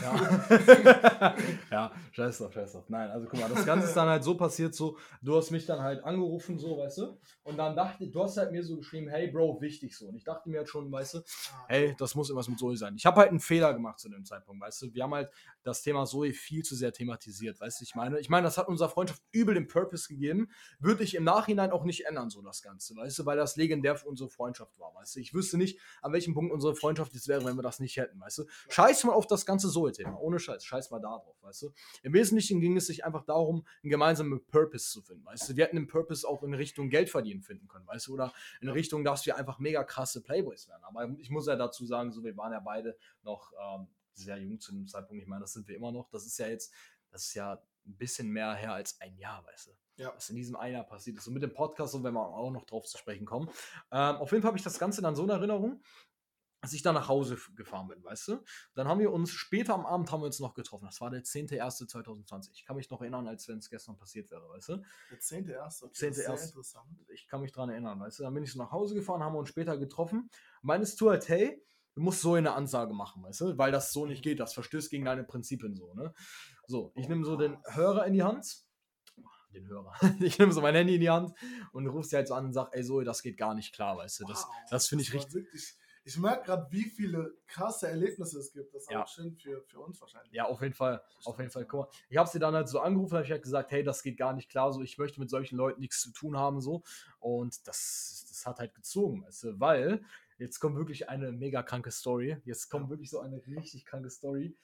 ja. ja, scheiß drauf, scheiß drauf. Nein, also guck mal, das Ganze ist dann halt so passiert, so, du hast mich dann halt angerufen, so, weißt du? Und dann dachte du hast halt mir so geschrieben, hey Bro, wichtig so. Und ich dachte mir halt schon, weißt du, ah. hey, das muss irgendwas mit Zoe sein. Ich habe halt einen Fehler gemacht zu dem Zeitpunkt, weißt du? Wir haben halt das Thema Zoe viel zu sehr thematisiert, weißt du? Ich meine, ich meine, das hat unserer Freundschaft übel den Purpose gegeben. Würde ich im Nachhinein auch nicht ändern, so das Ganze, weißt du? Weil das legendär für unsere Freundschaft war, weißt du? Ich wüsste nicht, an welchem Punkt unsere Freundschaft jetzt wäre, wenn wir das nicht hätten, weißt du? Scheiß mal auf das ganze Zoe-Thema, ohne Scheiß scheiß mal da drauf, weißt du? Im Wesentlichen ging es sich einfach darum, einen gemeinsamen Purpose zu finden, weißt du? Wir hätten den Purpose auch in Richtung Geld verdienen finden können, weißt du? Oder in Richtung, dass wir einfach mega krasse Playboys werden. Aber ich muss ja dazu sagen, so, wir waren ja beide noch ähm, sehr jung zu dem Zeitpunkt. Ich meine, das sind wir immer noch. Das ist ja jetzt, das ist ja ein bisschen mehr her als ein Jahr, weißt du? Ja. Was in diesem ein Jahr passiert ist. Und mit dem Podcast, so wenn wir auch noch drauf zu sprechen kommen. Ähm, auf jeden Fall habe ich das Ganze dann so in Erinnerung als ich dann nach Hause gefahren bin, weißt du? Dann haben wir uns später am Abend haben wir uns noch getroffen. Das war der 10.01.2020. Ich kann mich noch erinnern, als wenn es gestern passiert wäre, weißt du? Der 10.01. Okay, 10. interessant. Ich kann mich daran erinnern, weißt du? Dann bin ich so nach Hause gefahren, haben wir uns später getroffen. Meinst du halt, hey, du musst so eine Ansage machen, weißt du? Weil das so nicht geht. Das verstößt gegen deine Prinzipien so, ne? So, ich nehme so den Hörer in die Hand den Hörer. Ich nehme so mein Handy in die Hand und rufst sie halt so an und sag, ey Zoe, das geht gar nicht klar, weißt du. Das, wow, das finde ich richtig. Wirklich, ich merke gerade, wie viele krasse Erlebnisse es gibt. Das ist Ja. auch schön für, für uns wahrscheinlich. Ja, auf jeden Fall. Auf jeden Fall. Guck mal, ich habe sie dann halt so angerufen, habe ich halt gesagt, hey, das geht gar nicht klar, so ich möchte mit solchen Leuten nichts zu tun haben, so. Und das, das hat halt gezogen, weißt du, weil jetzt kommt wirklich eine mega kranke Story. Jetzt kommt wirklich so eine richtig kranke Story,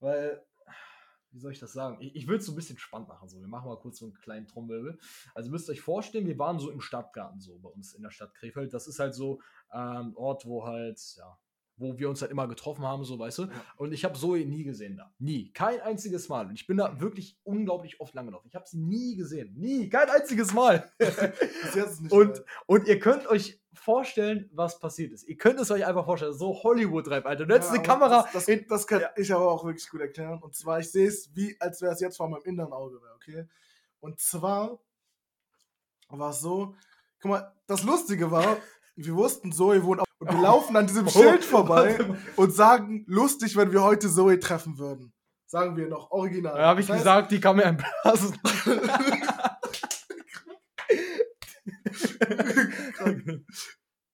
weil, wie soll ich das sagen? Ich, ich will es so ein bisschen spannend machen, so. Wir machen mal kurz so einen kleinen Trommelwirbel. Also müsst ihr euch vorstellen, wir waren so im Stadtgarten, so bei uns in der Stadt Krefeld. Das ist halt so ähm, ein Ort, wo halt, ja, wo wir uns halt immer getroffen haben, so, weißt du. Und ich habe Zoe nie gesehen da. Nie. Kein einziges Mal. Und ich bin da wirklich unglaublich oft lang gelaufen. Ich habe sie nie gesehen. Nie. Kein einziges Mal. Und-. Und ihr könnt euch vorstellen, was passiert ist. Ihr könnt es euch einfach vorstellen. So Hollywood-Reif, Alter. Du hättest Ja, eine Kamera. Das, das, das kann Ja. ich aber auch wirklich gut erklären. Und zwar, ich sehe es wie, als wäre es jetzt vor meinem inneren Auge okay? Und zwar war es so, guck mal, das Lustige war, wir wussten, Zoe wohnt auf, und wir laufen an diesem Oh, Schild vorbei und sagen, lustig, wenn wir heute Zoe treffen würden. Sagen wir noch original. Da habe ich Das heißt, gesagt, die kann mir einblasen.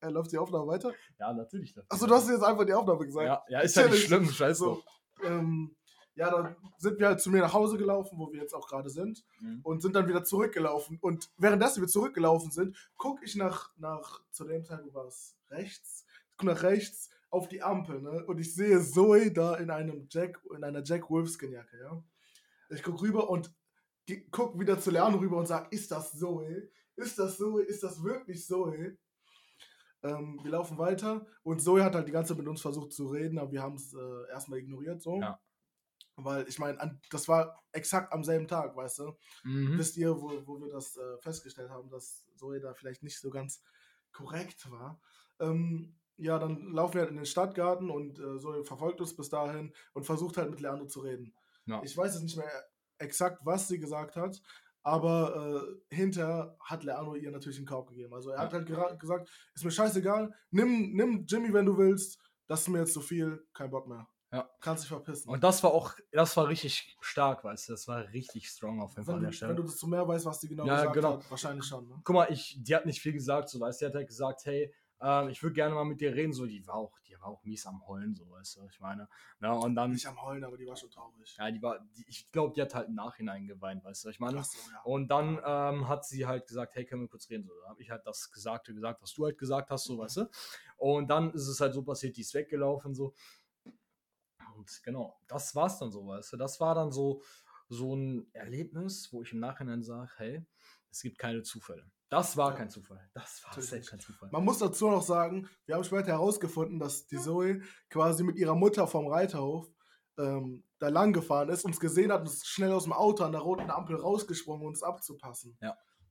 Äh, läuft die Aufnahme weiter? ja, natürlich. Achso, du hast jetzt einfach die Aufnahme gesagt. Ja, ja ist ja nicht schlimm. Scheiß So, ähm, ja, dann sind wir halt zu mir nach Hause gelaufen, wo wir jetzt auch gerade sind, Mhm. und sind dann wieder zurückgelaufen. Und währenddessen wir zurückgelaufen sind, gucke ich nach, nach, zu dem Zeitpunkt war es rechts, ich guck nach rechts auf die Ampel, ne? Und ich sehe Zoe da in einem Jack, in einer Jack Wolfskin Jacke, ja. Ich guck rüber und ge- guck wieder zu Leano rüber und sag, ist das Zoe? Ist das Zoe? Ist das wirklich Zoe? Ähm, wir laufen weiter und Zoe hat halt die ganze Zeit mit uns versucht zu reden, aber wir haben es äh, erstmal ignoriert so. Ja. Weil ich meine, das war exakt am selben Tag, weißt du? Mhm. Wisst ihr, wo, wo wir das äh, festgestellt haben, dass Zoe da vielleicht nicht so ganz korrekt war. Ähm, ja, dann laufen wir halt in den Stadtgarten und äh, Zoe verfolgt uns bis dahin und versucht halt mit Leandro zu reden. Ja. Ich weiß jetzt nicht mehr exakt, was sie gesagt hat, aber äh, hinterher hat Leandro ihr natürlich einen Korb gegeben. Also er hat Ja. halt gera- gesagt, ist mir scheißegal, nimm, nimm Jimmy, wenn du willst, das ist mir jetzt zu viel, kein Bock mehr. Ja. Kannst dich verpissen. Und das war auch, das war richtig stark, weißt du. Das war richtig strong auf jeden Fall an der Stelle. wenn du das zu mehr weißt, was die genau Ja, gesagt genau. hat, wahrscheinlich schon. Ne? guck mal, ich, die hat nicht viel gesagt, so weißt du, die hat halt gesagt, hey, ähm, ich würde gerne mal mit dir reden, so, die war auch, die war auch mies am Heulen, so, weißt du, ich meine. Ja, und dann, Nicht am Heulen, aber die war schon traurig. ja, die war, die, ich glaube, die hat halt im Nachhinein geweint, weißt du, ich meine. So, ja. Und dann ähm, hat sie halt gesagt, hey, können wir kurz reden? So, da habe ich halt das Gesagte gesagt, was du halt gesagt hast, so, weißt du. Und dann ist es halt so passiert, die ist weggelaufen, so. Und genau, das war's dann so, weißt du. Das war dann so, so ein Erlebnis, wo ich im Nachhinein sage, hey, es gibt keine Zufälle. Das war Ja. kein Zufall. Das war nicht. kein Zufall. Man muss dazu noch sagen, wir haben später herausgefunden, dass die Zoe quasi mit ihrer Mutter vom Reiterhof ähm, da lang gefahren ist, uns gesehen hat und ist schnell aus dem Auto an der roten Ampel rausgesprungen, um uns abzupassen.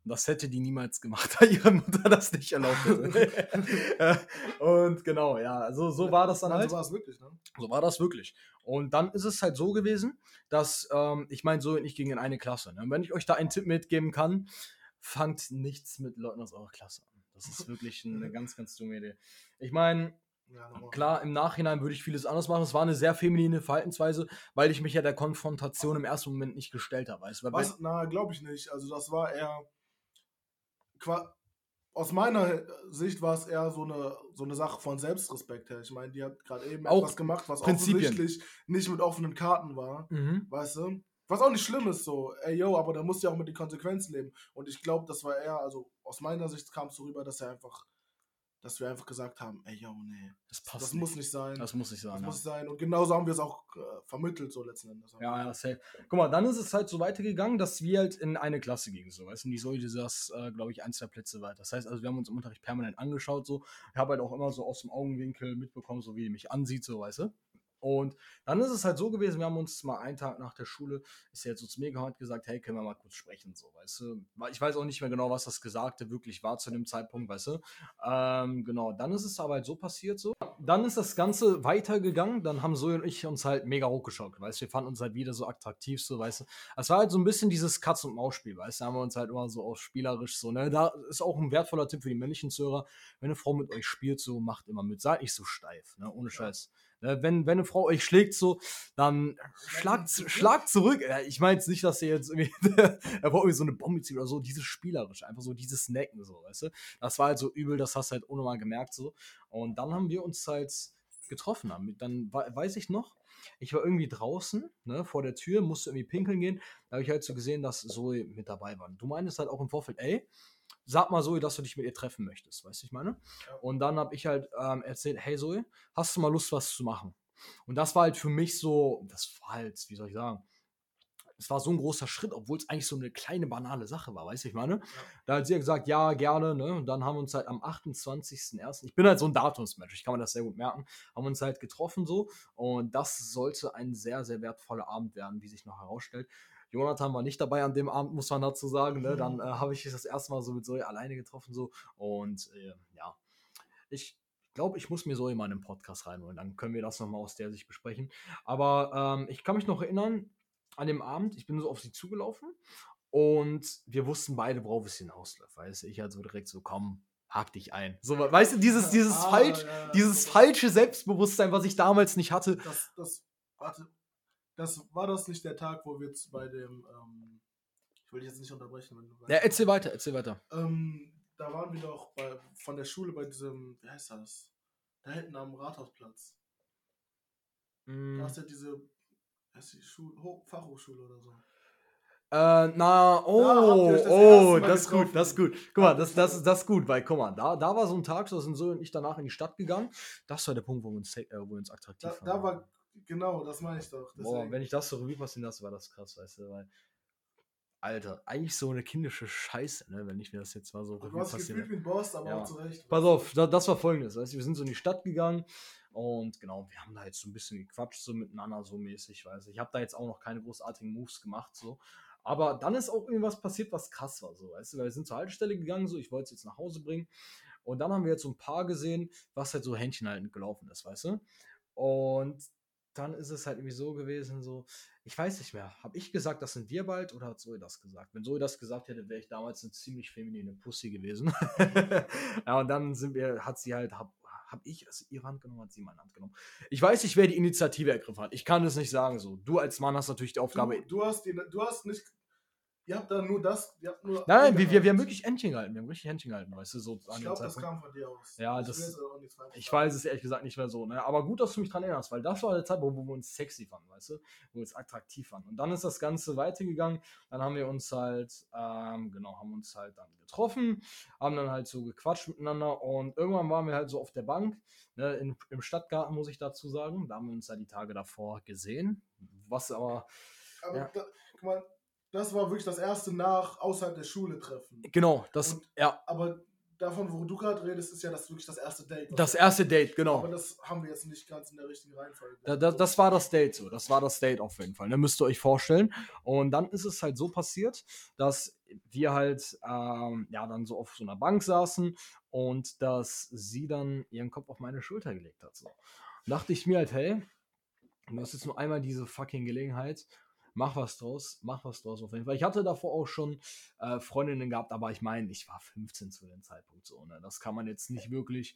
Das hätte die niemals gemacht, da ihre Mutter das nicht erlaubt hätte. Äh, und genau, ja, also so war das dann Nein, halt. So war es wirklich, ne? So war das wirklich. Und dann ist es halt so gewesen, dass, ähm, ich meine, so und ich ging in eine Klasse. Ne? Und wenn ich euch da einen Tipp mitgeben kann, fangt nichts mit Leuten aus eurer Klasse an. Das ist wirklich eine ganz, ganz dumme Idee. Ich meine, Ja, klar, im Nachhinein würde ich vieles anders machen. Es war eine sehr feminine Verhaltensweise, weil ich mich ja der Konfrontation im ersten Moment nicht gestellt habe. Weißt Was? Na, glaube ich nicht. Also das war eher qua- aus meiner Sicht war es eher so eine, so eine Sache von Selbstrespekt her. Ich meine, die hat gerade eben Auch etwas gemacht, was Prinzipien. offensichtlich nicht mit offenen Karten war. Mhm. Weißt du? Was auch nicht schlimm ist, so, ey yo, aber da musst du ja auch mit den Konsequenzen leben. Und ich glaube, das war eher, also aus meiner Sicht kam es so rüber, dass er einfach, dass wir einfach gesagt haben, ey yo, nee, Das passt das nicht. muss nicht sein. Das muss nicht Das sein. ja. muss sein. Und genauso haben wir es auch äh, vermittelt, so letzten Endes. Ja, ja, safe. Guck mal, dann ist es halt so weitergegangen, dass wir halt in eine Klasse gingen, so, weißt du, und die Säule saß, äh, glaube ich, ein, zwei Plätze weiter. Das heißt, also wir haben uns im Unterricht permanent angeschaut, so. Ich habe halt auch immer so aus dem Augenwinkel mitbekommen, so wie die mich ansieht, so, weißt du. Und dann ist es halt so gewesen, wir haben uns mal einen Tag nach der Schule, ist er jetzt so zu mir gehauen gesagt, hey, können wir mal kurz sprechen, so, weißt du. Ich weiß auch nicht mehr genau, was das Gesagte wirklich war zu dem Zeitpunkt, weißt du. Ähm, genau, dann ist es aber halt so passiert, so. Dann ist das Ganze weitergegangen, dann haben Zoe und ich uns halt mega hochgeschaut, weißt du. Wir fanden uns halt wieder so attraktiv, so, weißt du. Es war halt so ein bisschen dieses Katz- und Maus-Spiel, weißt du. Da haben wir uns halt immer so auch spielerisch so, ne. Da ist auch ein wertvoller Tipp für die männlichen Zuhörer. Wenn eine Frau mit euch spielt, so, macht immer mit. Seid nicht so steif, ne, ohne Scheiß. Ne, wenn, wenn eine Frau euch schlägt so, dann schlagt, schlagt zurück. Ich meine jetzt nicht, dass ihr jetzt irgendwie, er braucht irgendwie so eine Bombe ziehen oder so, dieses spielerisch, einfach so dieses Necken so, weißt du. Das war halt so übel, das hast du halt ohne mal gemerkt so. Und dann haben wir uns halt getroffen haben. Dann weiß ich noch, ich war irgendwie draußen, ne, vor der Tür, musste irgendwie pinkeln gehen. Da habe ich halt so gesehen, dass Zoe mit dabei war. Du meintest halt auch im Vorfeld, ey, sag mal Zoe, dass du dich mit ihr treffen möchtest, weißt du, ich meine? Und dann habe ich halt ähm, erzählt, hey Zoe, hast du mal Lust, was zu machen? Und das war halt für mich so, das war halt, wie soll ich sagen, es war so ein großer Schritt, obwohl es eigentlich so eine kleine banale Sache war, weißt du, ich meine? Ja. Da hat sie ja gesagt, ja, gerne, ne? Und dann haben wir uns halt am 28.01., ich bin halt so ein Datumsmensch, ich kann mir das sehr gut merken, haben uns halt getroffen so und das sollte ein sehr, sehr wertvoller Abend werden, wie sich noch herausstellt. Jonathan war nicht dabei an dem Abend, muss man dazu sagen. Ne? Dann mhm. äh, habe ich das erste Mal so mit Zoe alleine getroffen. so Und äh, ja, ich glaube, ich muss mir Zoe mal in den Podcast reinholen. Dann können wir das nochmal aus der Sicht besprechen. Aber ähm, ich kann mich noch erinnern, an dem Abend, ich bin so auf sie zugelaufen und wir wussten beide, worauf es hinausläuft. Weißt du, ich halt so direkt so, komm, hak dich ein. So, weißt du, dieses, dieses, ah, falsch, ja, dieses falsche Selbstbewusstsein, was ich damals nicht hatte. Das, das, warte, das war das nicht der Tag, wo wir jetzt bei dem, ähm, ich will dich jetzt nicht unterbrechen, wenn du weißt. Ja, erzähl weiter, erzähl weiter. Ähm, da waren wir doch bei, von der Schule bei diesem, wie heißt das? Da hinten am Rathausplatz. Mm. Da ist ja diese heißt die Schul Fachhochschule oder so. Äh, na, oh, das oh, das ist gut, das ist gut. Guck mal, das, das, das ist gut, weil, guck mal, da, da war so ein Tag, so sind so und ich danach in die Stadt gegangen. Das war der Punkt, wo wir uns, äh, wo wir uns attraktiv da, Da war, genau, das meine ich doch. Deswegen. Boah, wenn ich das so Revue passieren lasse, war das krass, weißt du, weil, Alter, eigentlich so eine kindische Scheiße, ne, wenn ich mir das jetzt mal so Revue passieren. Du ein Boss, aber ja. auch zurecht. Pass auf, das war folgendes, weißt du, wir sind so in die Stadt gegangen, und genau, wir haben da jetzt so ein bisschen gequatscht, so miteinander, so mäßig, weiß ich. Ich habe da jetzt auch noch keine großartigen Moves gemacht, so. Aber dann ist auch irgendwas passiert, was krass war, so, weißt du, weil wir sind zur Haltestelle gegangen, so, ich wollte es jetzt nach Hause bringen. Und dann haben wir jetzt so ein paar gesehen, was halt so händchenhaltend gelaufen ist, weißt du. Und dann ist es halt irgendwie so gewesen, so, ich weiß nicht mehr, habe ich gesagt, das sind wir bald oder hat Zoe das gesagt? Wenn Zoe das gesagt hätte, wäre ich damals eine ziemlich feminine Pussy gewesen. ja, und dann sind wir, hat sie halt, hab, habe ich es ihre Hand genommen, hat sie meine Hand genommen. Ich weiß nicht, wer die Initiative ergriffen hat. Ich kann es nicht sagen so. Du als Mann hast natürlich die Aufgabe. Du, du hast, die, du hast nicht Ihr habt da nur das, ihr habt nur. Nein, wir, wir, wir haben wirklich Händchen gehalten. Wir haben richtig Händchen gehalten, weißt du, so Ich glaube, das kam von dir aus. Ja, das. das ich weiß es ehrlich gesagt nicht mehr so, ne? Aber gut, dass du mich dran erinnerst, weil das war der Zeit, wo, wir uns sexy fanden, weißt du? Wo wir uns attraktiv fanden. Und dann ist das Ganze weitergegangen. Dann haben wir uns halt, ähm, genau, haben uns halt dann getroffen, haben dann halt so gequatscht miteinander und irgendwann waren wir halt so auf der Bank, ne, in, im Stadtgarten, muss ich dazu sagen. Da haben wir uns ja die Tage davor gesehen. Was aber. Aber ja. da, guck mal, das war wirklich das erste nach außerhalb der Schule treffen. Genau, das, Und, ja. Aber davon, wo du gerade redest, ist ja das wirklich das erste Date. Das erste Date, genau. Aber das haben wir jetzt nicht ganz in der richtigen Reihenfolge. Da, da, das war das Date so. Das war das Date auf jeden Fall. Ne? Müsst ihr euch vorstellen. Und dann ist es halt so passiert, dass wir halt ähm, ja dann so auf so einer Bank saßen und dass sie dann ihren Kopf auf meine Schulter gelegt hat. So. Dachte ich mir halt, hey, du hast jetzt nur einmal diese fucking Gelegenheit mach was draus, mach was draus auf jeden Fall. Ich hatte davor auch schon äh, Freundinnen gehabt, aber ich meine, ich war 15 zu dem Zeitpunkt so. Ne? Das kann man jetzt nicht wirklich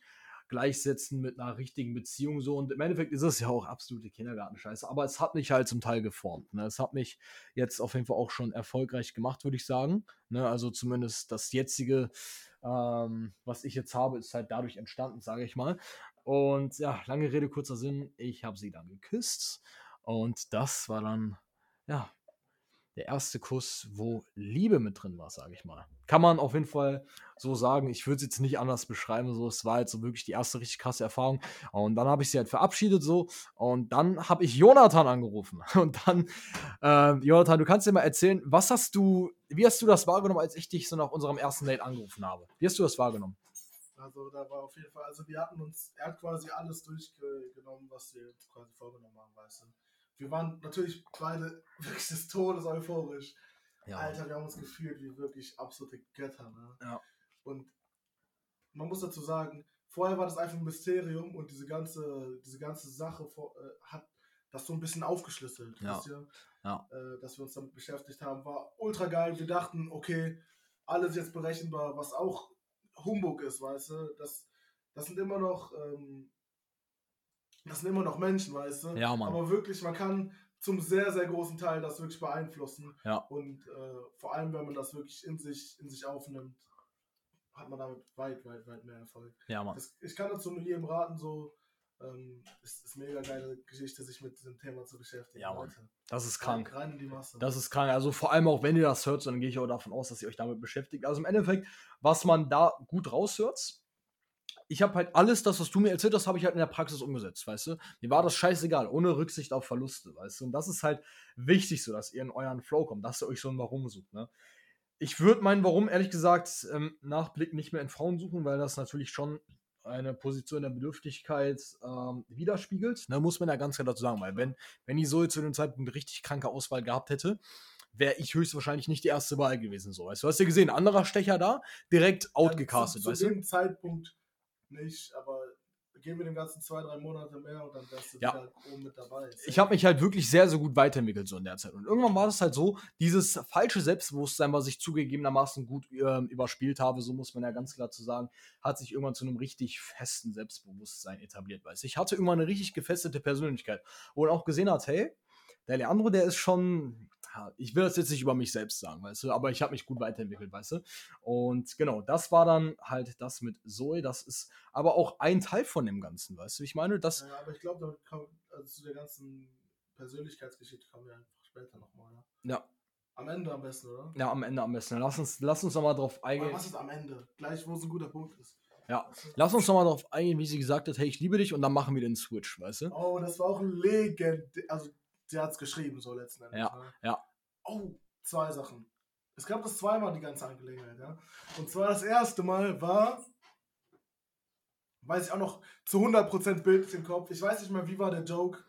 gleichsetzen mit einer richtigen Beziehung so. Und im Endeffekt ist es ja auch absolute Kindergartenscheiße. Aber es hat mich halt zum Teil geformt. Ne? Es hat mich jetzt auf jeden Fall auch schon erfolgreich gemacht, würde ich sagen. Ne? Also zumindest das jetzige, ähm, was ich jetzt habe, ist halt dadurch entstanden, sage ich mal. Und ja, lange Rede, kurzer Sinn, ich habe sie dann geküsst. Und das war dann ja, der erste Kuss, wo Liebe mit drin war, sage ich mal. Kann man auf jeden Fall so sagen. Ich würde es jetzt nicht anders beschreiben. So, es war jetzt so wirklich die erste richtig krasse Erfahrung. Und dann habe ich sie halt verabschiedet so. Und dann habe ich Jonathan angerufen. Und dann, äh, Jonathan, du kannst dir mal erzählen, was hast du, wie hast du das wahrgenommen, als ich dich so nach unserem ersten Date angerufen habe? Wie hast du das wahrgenommen? Also da war auf jeden Fall, also wir hatten uns, er hat quasi alles durchgenommen, was wir quasi vorgenommen haben, weißt du wir waren natürlich beide wirklich des Todes euphorisch. Ja. Alter, wir haben uns gefühlt wie wirklich absolute Götter. Ne? Ja. Und man muss dazu sagen, vorher war das einfach ein Mysterium und diese ganze, diese ganze Sache vor, äh, hat das so ein bisschen aufgeschlüsselt. Ja. Ihr, ja. Äh, dass wir uns damit beschäftigt haben, war ultra geil. Wir dachten, okay, alles jetzt berechenbar, was auch Humbug ist, weißt du. Das, das sind immer noch ähm, das sind immer noch Menschen, weißt du? Ja, Mann. Aber wirklich, man kann zum sehr, sehr großen Teil das wirklich beeinflussen. Ja. Und äh, vor allem, wenn man das wirklich in sich, in sich aufnimmt, hat man damit weit, weit, weit mehr Erfolg. Ja, Mann. Das, ich kann dazu nur jedem raten, so, ähm, ist, ist mega geile Geschichte, sich mit diesem Thema zu beschäftigen. Ja, Mann. Leute. Das ist krank. Rein in die Masse. Das ist krank. Also vor allem auch, wenn ihr das hört, dann gehe ich auch davon aus, dass ihr euch damit beschäftigt. Also im Endeffekt, was man da gut raushört, ich habe halt alles, das, was du mir erzählt hast, habe ich halt in der Praxis umgesetzt, weißt du? Mir war das scheißegal, ohne Rücksicht auf Verluste, weißt du? Und das ist halt wichtig so, dass ihr in euren Flow kommt, dass ihr euch so ein Warum sucht, ne? Ich würde meinen Warum, ehrlich gesagt, ähm, nach Blick nicht mehr in Frauen suchen, weil das natürlich schon eine Position der Bedürftigkeit ähm, widerspiegelt. Ne, muss man ja ganz klar dazu sagen, weil wenn, wenn die so zu dem Zeitpunkt richtig kranke Auswahl gehabt hätte, wäre ich höchstwahrscheinlich nicht die erste Wahl gewesen. So. Weißt du, hast ja gesehen, anderer Stecher da, direkt outgecastet, ja, zu, weißt zu du? dem Zeitpunkt nicht, aber geben wir dem ganzen zwei, drei Monate mehr und dann wärst du Ja. wieder oben mit dabei. ich habe mich halt wirklich sehr, sehr gut weiterentwickelt so in der Zeit. Und irgendwann war das halt so, dieses falsche Selbstbewusstsein, was ich zugegebenermaßen gut ähm, überspielt habe, so muss man ja ganz klar zu sagen, hat sich irgendwann zu einem richtig festen Selbstbewusstsein etabliert. Weißt? Ich hatte irgendwann eine richtig gefestigte Persönlichkeit, wo man auch gesehen hat, hey, der Leandro, der ist schon, ich will das jetzt nicht über mich selbst sagen, weißt du, aber ich habe mich gut weiterentwickelt, weißt du. Und genau, das war dann halt das mit Zoe, das ist aber auch ein Teil von dem Ganzen, weißt du. Ich meine, das, Ja, aber ich glaube, da kommt, also zu der ganzen Persönlichkeitsgeschichte kommen wir einfach später nochmal. Ja. ja, Am Ende am besten, oder? ja, am Ende am besten. Lass uns, lass uns nochmal drauf Aber eingehen. was ist am Ende? Gleich, wo es ein guter Punkt ist. Ja, lass uns nochmal drauf eingehen, wie sie gesagt hat, hey, ich liebe dich und dann machen wir den Switch, weißt du? Oh, das war auch ein Legend. Also, sie hat es geschrieben, so letzten Endes. Ja, ne? ja. Oh, zwei Sachen. Es gab das zweimal, die ganze Angelegenheit, ja. Und zwar das erste Mal war, weiß ich auch noch zu 100% Bild im Kopf. Ich weiß nicht mehr, wie war der Joke.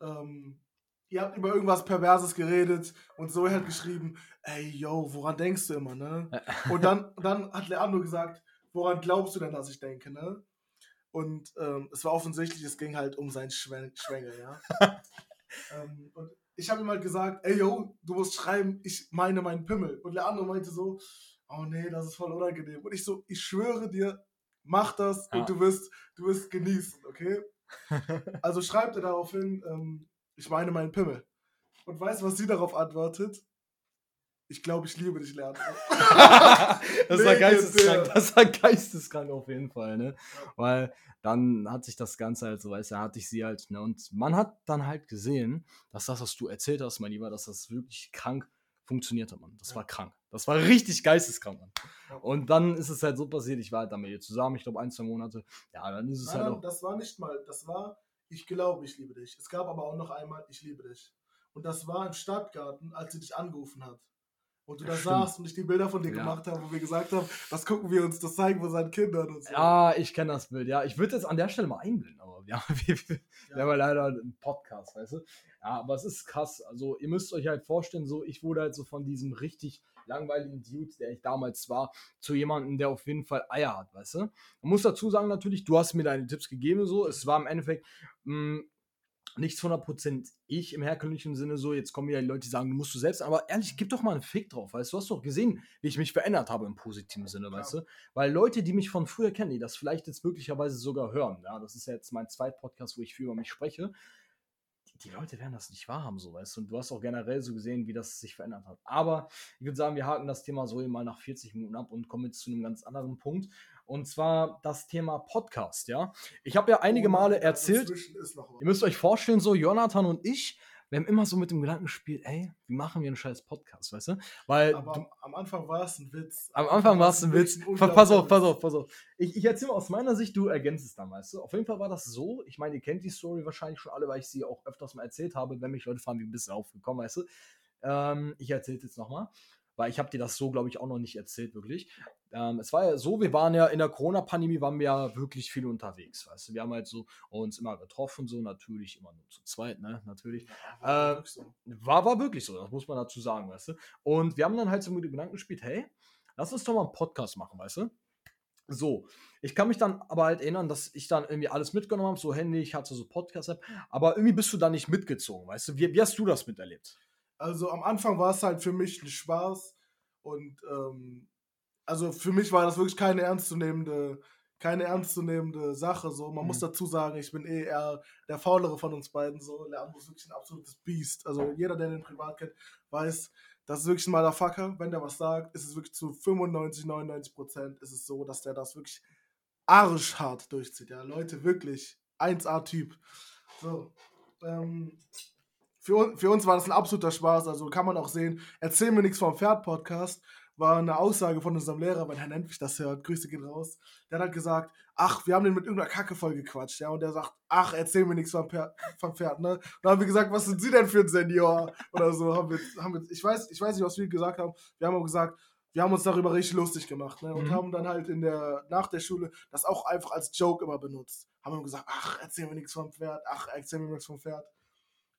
Ähm, ihr habt über irgendwas Perverses geredet und Zoe hat geschrieben, ey, yo, woran denkst du immer, ne? Und dann, dann hat Leandro gesagt, woran glaubst du denn, dass ich denke, ne? Und ähm, es war offensichtlich, es ging halt um sein Schwen Schwengel, ja. ähm, und ich habe ihm halt gesagt, ey yo, du musst schreiben, ich meine meinen Pimmel. Und Leandro meinte so, oh nee, das ist voll unangenehm. Und ich so, ich schwöre dir, mach das Ja. und du wirst, du wirst genießen, okay? Also schreibt er daraufhin, ähm, ich meine meinen Pimmel. Und weißt du, was sie darauf antwortet? Ich glaube, ich liebe dich, Leandro. das war geisteskrank, das war geisteskrank auf jeden Fall, ne? Weil dann hat sich das Ganze halt so, weißt du, hatte ich sie halt, ne? Und man hat dann halt gesehen, dass das, was du erzählt hast, mein Lieber, dass das wirklich krank funktioniert hat, Mann. Das Ja. war krank. Das war richtig geisteskrank, Mann. Ja. Und dann ist es halt so passiert, ich war halt dann mit ihr zusammen, ich glaube ein, zwei Monate. Ja, dann ist es Nein, halt nein, auch. das war nicht mal, das war, ich glaube, ich liebe dich. Es gab aber auch noch einmal, ich liebe dich. Und das war im Stadtgarten, als sie dich angerufen hat. Und du Ja, da stimmt. saßt und ich die Bilder von dir Ja. gemacht habe, wo wir gesagt haben, das gucken wir uns, das zeigen wir seinen Kindern und so. Ja, ich kenne das Bild, ja. Ich würde jetzt an der Stelle mal einblenden, aber ja, wir, wir, wir haben ja leider einen Podcast, weißt du? Ja, aber es ist krass. Also, ihr müsst euch halt vorstellen, so, ich wurde halt so von diesem richtig langweiligen Dude, der ich damals war, zu jemandem, der auf jeden Fall Eier hat, weißt du? Man muss dazu sagen, natürlich, du hast mir deine Tipps gegeben, so. Es war im Endeffekt mh, nichts 100% ich im herkömmlichen Sinne so. Jetzt kommen wieder die Leute, die sagen, du musst du selbst, aber ehrlich, gib doch mal einen Fick drauf, weißt du? Du hast doch gesehen, wie ich mich verändert habe im positiven Sinne, Klar. weißt du? Weil Leute, die mich von früher kennen, die das vielleicht jetzt möglicherweise sogar hören, ja, das ist ja jetzt mein zweiter Podcast, wo ich viel über mich spreche, die, die Leute werden das nicht wahrhaben, so, weißt du? Und du hast auch generell so gesehen, wie das sich verändert hat. Aber ich würde sagen, wir haken das Thema so mal nach 40 Minuten ab und kommen jetzt zu einem ganz anderen Punkt. Und zwar das Thema Podcast, ja. Ich habe ja einige Oh, Male erzählt. Ihr müsst euch vorstellen, so Jonathan und ich, wir haben immer so mit dem Gedanken gespielt, ey, wie machen wir einen scheiß Podcast, weißt du? Weil Aber du, am, Anfang war es ein Witz. am Anfang war es ein Witz. Pass auf, pass auf, pass auf. Ich, ich erzähle aus meiner Sicht, du ergänzt es dann, weißt du? Auf jeden Fall war das so, ich meine, ihr kennt die Story wahrscheinlich schon alle, weil ich sie auch öfters mal erzählt habe, wenn mich Leute fragen, wie bist du aufgekommen, weißt du? Ähm, ich erzähle jetzt nochmal, weil ich habe dir das so, glaube ich, auch noch nicht erzählt, wirklich. Ähm, es war ja so, wir waren ja in der Corona-Pandemie, waren wir ja wirklich viel unterwegs, weißt du? Wir haben halt so uns immer getroffen, so natürlich immer nur zu zweit, ne? Natürlich. Ja, war Äh, wirklich so. War, war wirklich so, das muss man dazu sagen, weißt du? Und wir haben dann halt so mit dem Gedanken gespielt, hey, lass uns doch mal einen Podcast machen, weißt du? So, ich kann mich dann aber halt erinnern, dass ich dann irgendwie alles mitgenommen habe, so Handy, ich hatte so Podcast-App, aber irgendwie bist du da nicht mitgezogen, weißt du? Wie, wie hast du das miterlebt? Also am Anfang war es halt für mich ein Spaß und ähm, also für mich war das wirklich keine ernstzunehmende keine ernstzunehmende Sache. So, man mhm. muss dazu sagen, ich bin eh eher der faulere von uns beiden. So, Leandro ist wirklich ein absolutes Biest. Also jeder, der den privat kennt, weiß, das ist wirklich ein Motherfucker. Wenn der was sagt, ist es wirklich zu 95, 99 Prozent ist es so, dass der das wirklich arschhart durchzieht. Ja, Leute, wirklich 1A-Typ. So, ähm, für, für uns war das ein absoluter Spaß. Also kann man auch sehen, erzähl mir nichts vom Pferd-Podcast war eine Aussage von unserem Lehrer, wenn Herr Nentwich das hört, Grüße gehen raus. Der hat halt gesagt, ach, wir haben den mit irgendeiner Kacke voll gequatscht, ja, und der sagt, ach, erzähl mir nichts vom, Pferd, vom Pferd, ne? Und dann haben wir gesagt, was sind Sie denn für ein Senior? Oder so, haben wir, haben wir, ich weiß, ich weiß nicht, was wir gesagt haben. Wir haben auch gesagt, wir haben uns darüber richtig lustig gemacht, ne? Und mhm. haben dann halt in der, nach der Schule das auch einfach als Joke immer benutzt. Haben wir gesagt, ach, erzähl mir nichts vom Pferd, ach, erzähl mir nichts vom Pferd.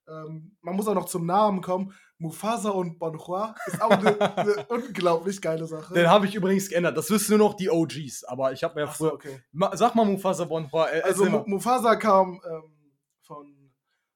Ähm, man muss auch noch zum Namen kommen. Mufasa und Bonhua ist auch eine, eine unglaublich geile Sache. Den habe ich übrigens geändert. Das wissen nur noch die OGs. Aber ich habe mir ja früher. So, okay. Sag mal Mufasa Bonhua. Äh, also Mufasa kam ähm, von,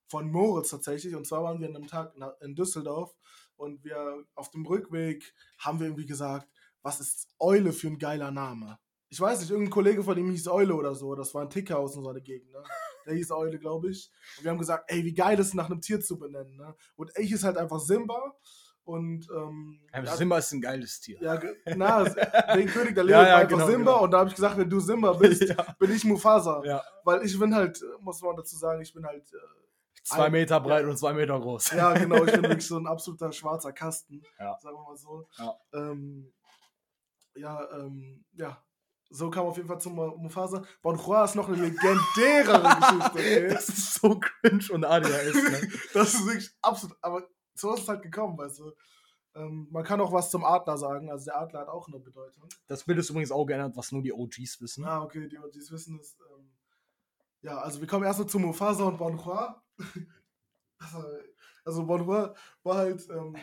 von Moritz tatsächlich. Und zwar waren wir an einem Tag in Düsseldorf. Und wir auf dem Rückweg haben wir irgendwie gesagt, was ist Eule für ein geiler Name? Ich weiß nicht, irgendein Kollege von ihm hieß Eule oder so. Das war ein Ticker aus unserer Gegend. Ne? der hieß Eule, glaube ich. Und wir haben gesagt, ey, wie geil ist es, nach einem Tier zu benennen. Ne? Und ich ist halt einfach Simba. Und ähm, ja, Simba ist ein geiles Tier. Ja, na, den König der Leon ja, ja, war einfach genau, Simba genau. und da habe ich gesagt, wenn du Simba bist, bin ich Mufasa. Weil ich bin halt, muss man dazu sagen, ich bin halt äh, zwei Meter breit und zwei Meter groß. Ja, genau, ich bin wirklich so ein absoluter schwarzer Kasten, sagen wir mal so. Ja, ähm, ja, ähm, ja, so kam auf jeden Fall zum Mufasa. Bon Hua ist noch eine legendärere Geschichte. Okay? Das ist so cringe und ADHS. Ne? das ist wirklich absolut. Aber so ist es halt gekommen, weißt du. Ähm, man kann auch was zum Adler sagen. Also der Adler hat auch eine Bedeutung. Das Bild ist übrigens auch geändert, was nur die OGs wissen. Ah, okay, die OGs wissen es. Ähm, ja, also wir kommen erstmal zu Mufasa und Bon Hua. also Bon Hua war halt. Ähm,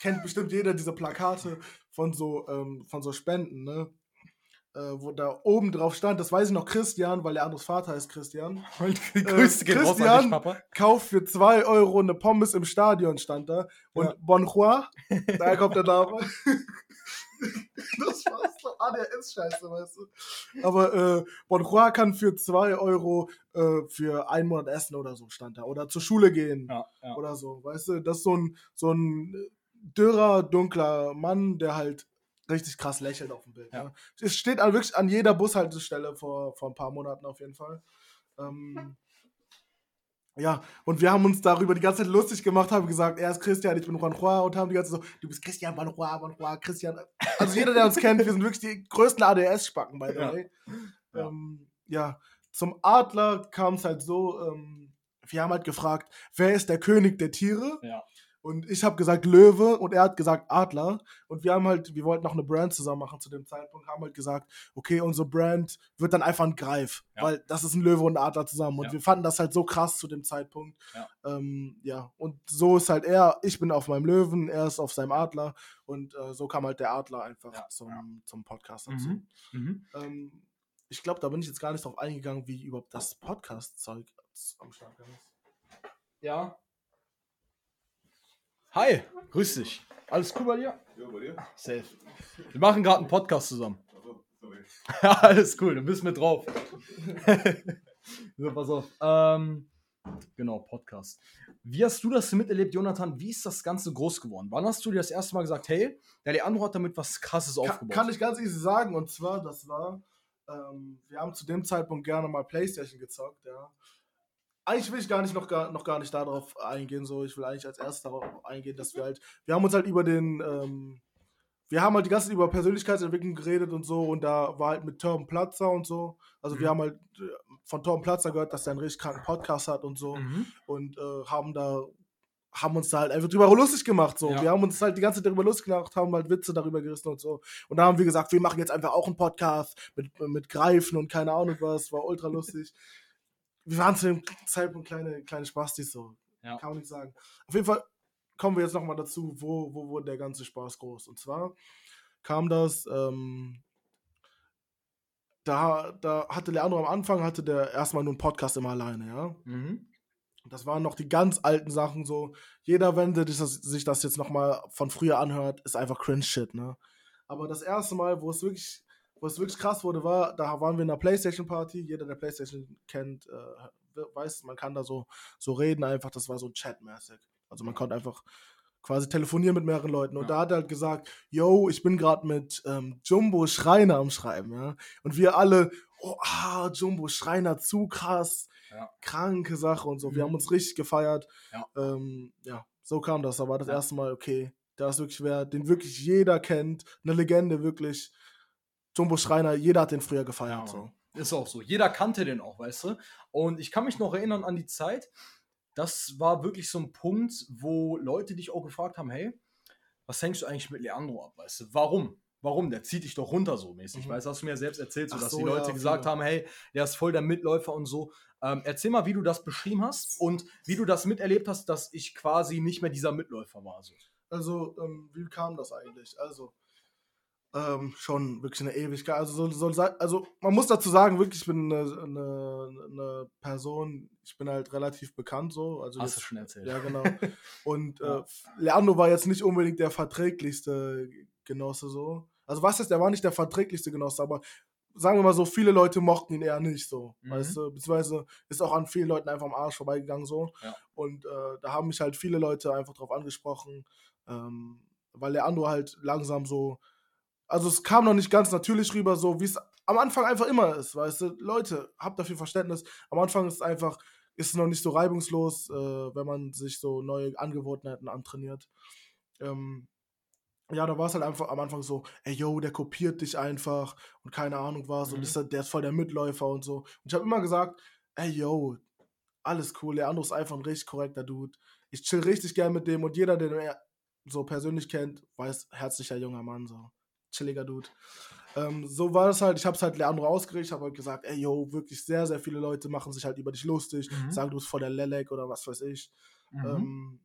kennt bestimmt jeder diese Plakate von so, ähm, von so Spenden, ne? Äh, wo da oben drauf stand, das weiß ich noch, Christian, weil der andere Vater ist Christian. äh, Christian kauft für 2 Euro eine Pommes im Stadion, stand da. Und ja. Bonjour, daher kommt der Name. das war's doch ADHS-Scheiße, weißt du. Aber äh, Bonjour kann für 2 Euro äh, für einen Monat essen oder so, stand da. Oder zur Schule gehen ja, ja. oder so, weißt du. Das ist so ein, so ein dürrer, dunkler Mann, der halt richtig krass lächelt auf dem Bild. Ja. Ne? Es steht wirklich an jeder Bushaltestelle vor, vor ein paar Monaten auf jeden Fall. Ähm, ja, und wir haben uns darüber die ganze Zeit lustig gemacht, haben gesagt, er ist Christian, ich bin Juan Juan und haben die ganze Zeit so, du bist Christian, Juan Juan, Juan Juan, Christian. Also jeder, der uns kennt, wir sind wirklich die größten ADS-Spacken, by the way. Ja. Ähm, ja. zum Adler kam es halt so, ähm, wir haben halt gefragt, wer ist der König der Tiere? Ja. Und ich habe gesagt Löwe und er hat gesagt Adler. Und wir haben halt, wir wollten noch eine Brand zusammen machen zu dem Zeitpunkt, haben halt gesagt, okay, unsere Brand wird dann einfach ein Greif, ja. weil das ist ein Löwe und ein Adler zusammen. Und ja. wir fanden das halt so krass zu dem Zeitpunkt. Ja. Ähm, ja, und so ist halt er, ich bin auf meinem Löwen, er ist auf seinem Adler. Und äh, so kam halt der Adler einfach zum, zum Podcast dazu. Mhm. Mhm. Ähm, ich glaube, da bin ich jetzt gar nicht drauf eingegangen, wie überhaupt das Podcast-Zeug am Start ist. Ja, Hi, grüß dich. Alles cool bei dir? Ja, bei dir? Safe. Wir machen gerade einen Podcast zusammen. Ja, alles cool, du bist mit drauf. so, pass auf. Ähm, genau, Podcast. Wie hast du das miterlebt, Jonathan? Wie ist das Ganze groß geworden? Wann hast du dir das erste Mal gesagt, hey, der Leandro hat damit was Krasses kann, aufgebaut? Kann ich ganz easy sagen. Und zwar, das war, ähm, wir haben zu dem Zeitpunkt gerne mal Playstation gezockt, ja eigentlich will ich gar nicht noch gar, noch gar nicht darauf eingehen. So, ich will eigentlich als erstes darauf eingehen, dass wir halt, wir haben uns halt über den, ähm, wir haben halt die ganze Zeit über Persönlichkeitsentwicklung geredet und so und da war halt mit Torben Platzer und so. Also mhm. wir haben halt äh, von Torben Platzer gehört, dass er einen richtig kranken Podcast hat und so mhm. und äh, haben da haben uns da halt einfach drüber lustig gemacht. So. Ja. Wir haben uns halt die ganze Zeit darüber lustig gemacht, haben halt Witze darüber gerissen und so. Und da haben wir gesagt, wir machen jetzt einfach auch einen Podcast mit, mit Greifen und keine Ahnung was. War ultra lustig wir waren zu dem Zeitpunkt kleine, kleine Spastis, so. Ja. Kann man nicht sagen. Auf jeden Fall kommen wir jetzt nochmal dazu, wo, wo wurde der ganze Spaß groß. Und zwar kam das, ähm, da, da hatte Leandro am Anfang, hatte der erstmal nur einen Podcast immer alleine, ja. Mhm. Das waren noch die ganz alten Sachen so. Jeder, wenn sich das jetzt nochmal von früher anhört, ist einfach Cringe-Shit, ne? Aber das erste Mal, wo es wirklich was wirklich krass wurde, war, da waren wir in einer Playstation-Party. Jeder, der Playstation kennt, äh, weiß, man kann da so, so reden einfach. Das war so chatmäßig. Also man konnte einfach quasi telefonieren mit mehreren Leuten. Und ja. da hat er halt gesagt, yo, ich bin gerade mit ähm, Jumbo Schreiner am Schreiben, ja. Und wir alle, oh, ah, Jumbo Schreiner, zu krass, ja. kranke Sache und so. Mhm. Wir haben uns richtig gefeiert. Ja. Ähm, ja, so kam das. Da war das erste Mal, okay, da ist wirklich wer, den wirklich jeder kennt, eine Legende, wirklich. Jumbo Schreiner, jeder hat den früher gefeiert. So. Ist auch so. Jeder kannte den auch, weißt du? Und ich kann mich noch erinnern an die Zeit, das war wirklich so ein Punkt, wo Leute dich auch gefragt haben, hey, was hängst du eigentlich mit Leandro ab, weißt du? Warum? Warum? Der zieht dich doch runter so mäßig, mhm. weißt du? Hast du mir ja selbst erzählt, so, dass so, die Leute ja, gesagt haben, hey, der ist voll der Mitläufer und so. Ähm, erzähl mal, wie du das beschrieben hast und wie du das miterlebt hast, dass ich quasi nicht mehr dieser Mitläufer war. So. Also, ähm, wie kam das eigentlich? Also, ähm, schon wirklich eine Ewigkeit. Also, so, so, also man muss dazu sagen, wirklich, ich bin eine, eine, eine, Person, ich bin halt relativ bekannt so. Also Hast jetzt, du schon erzählt. Ja, genau. Und. Äh, Leandro war jetzt nicht unbedingt der verträglichste Genosse so. Also was ist, der war nicht der verträglichste Genosse, aber sagen wir mal so, viele Leute mochten ihn eher nicht so. Mhm. Weißt du, beziehungsweise ist auch an vielen Leuten einfach am Arsch vorbeigegangen so. Ja. Und äh, da haben mich halt viele Leute einfach drauf angesprochen, ähm, weil Leandro halt langsam so also es kam noch nicht ganz natürlich rüber, so wie es am Anfang einfach immer ist, weißt du. Leute, habt dafür Verständnis. Am Anfang ist es einfach, ist es noch nicht so reibungslos, äh, wenn man sich so neue Angewohnheiten antrainiert. Ähm, ja, da war es halt einfach am Anfang so, ey yo, der kopiert dich einfach und keine Ahnung was mhm. und ist, der ist voll der Mitläufer und so. Und ich habe immer gesagt, ey yo, alles cool, Leandro ist einfach ein richtig korrekter Dude. Ich chill richtig gern mit dem und jeder, den er so persönlich kennt, weiß, herzlicher junger Mann so chilliger Dude. Ähm, so war es halt, ich habe es halt Leandro ausgerichtet, habe halt gesagt, ey, yo, wirklich sehr, sehr viele Leute machen sich halt über dich lustig, mhm. sagen, du bist voll der Lelek oder was weiß ich. Mhm. Ähm,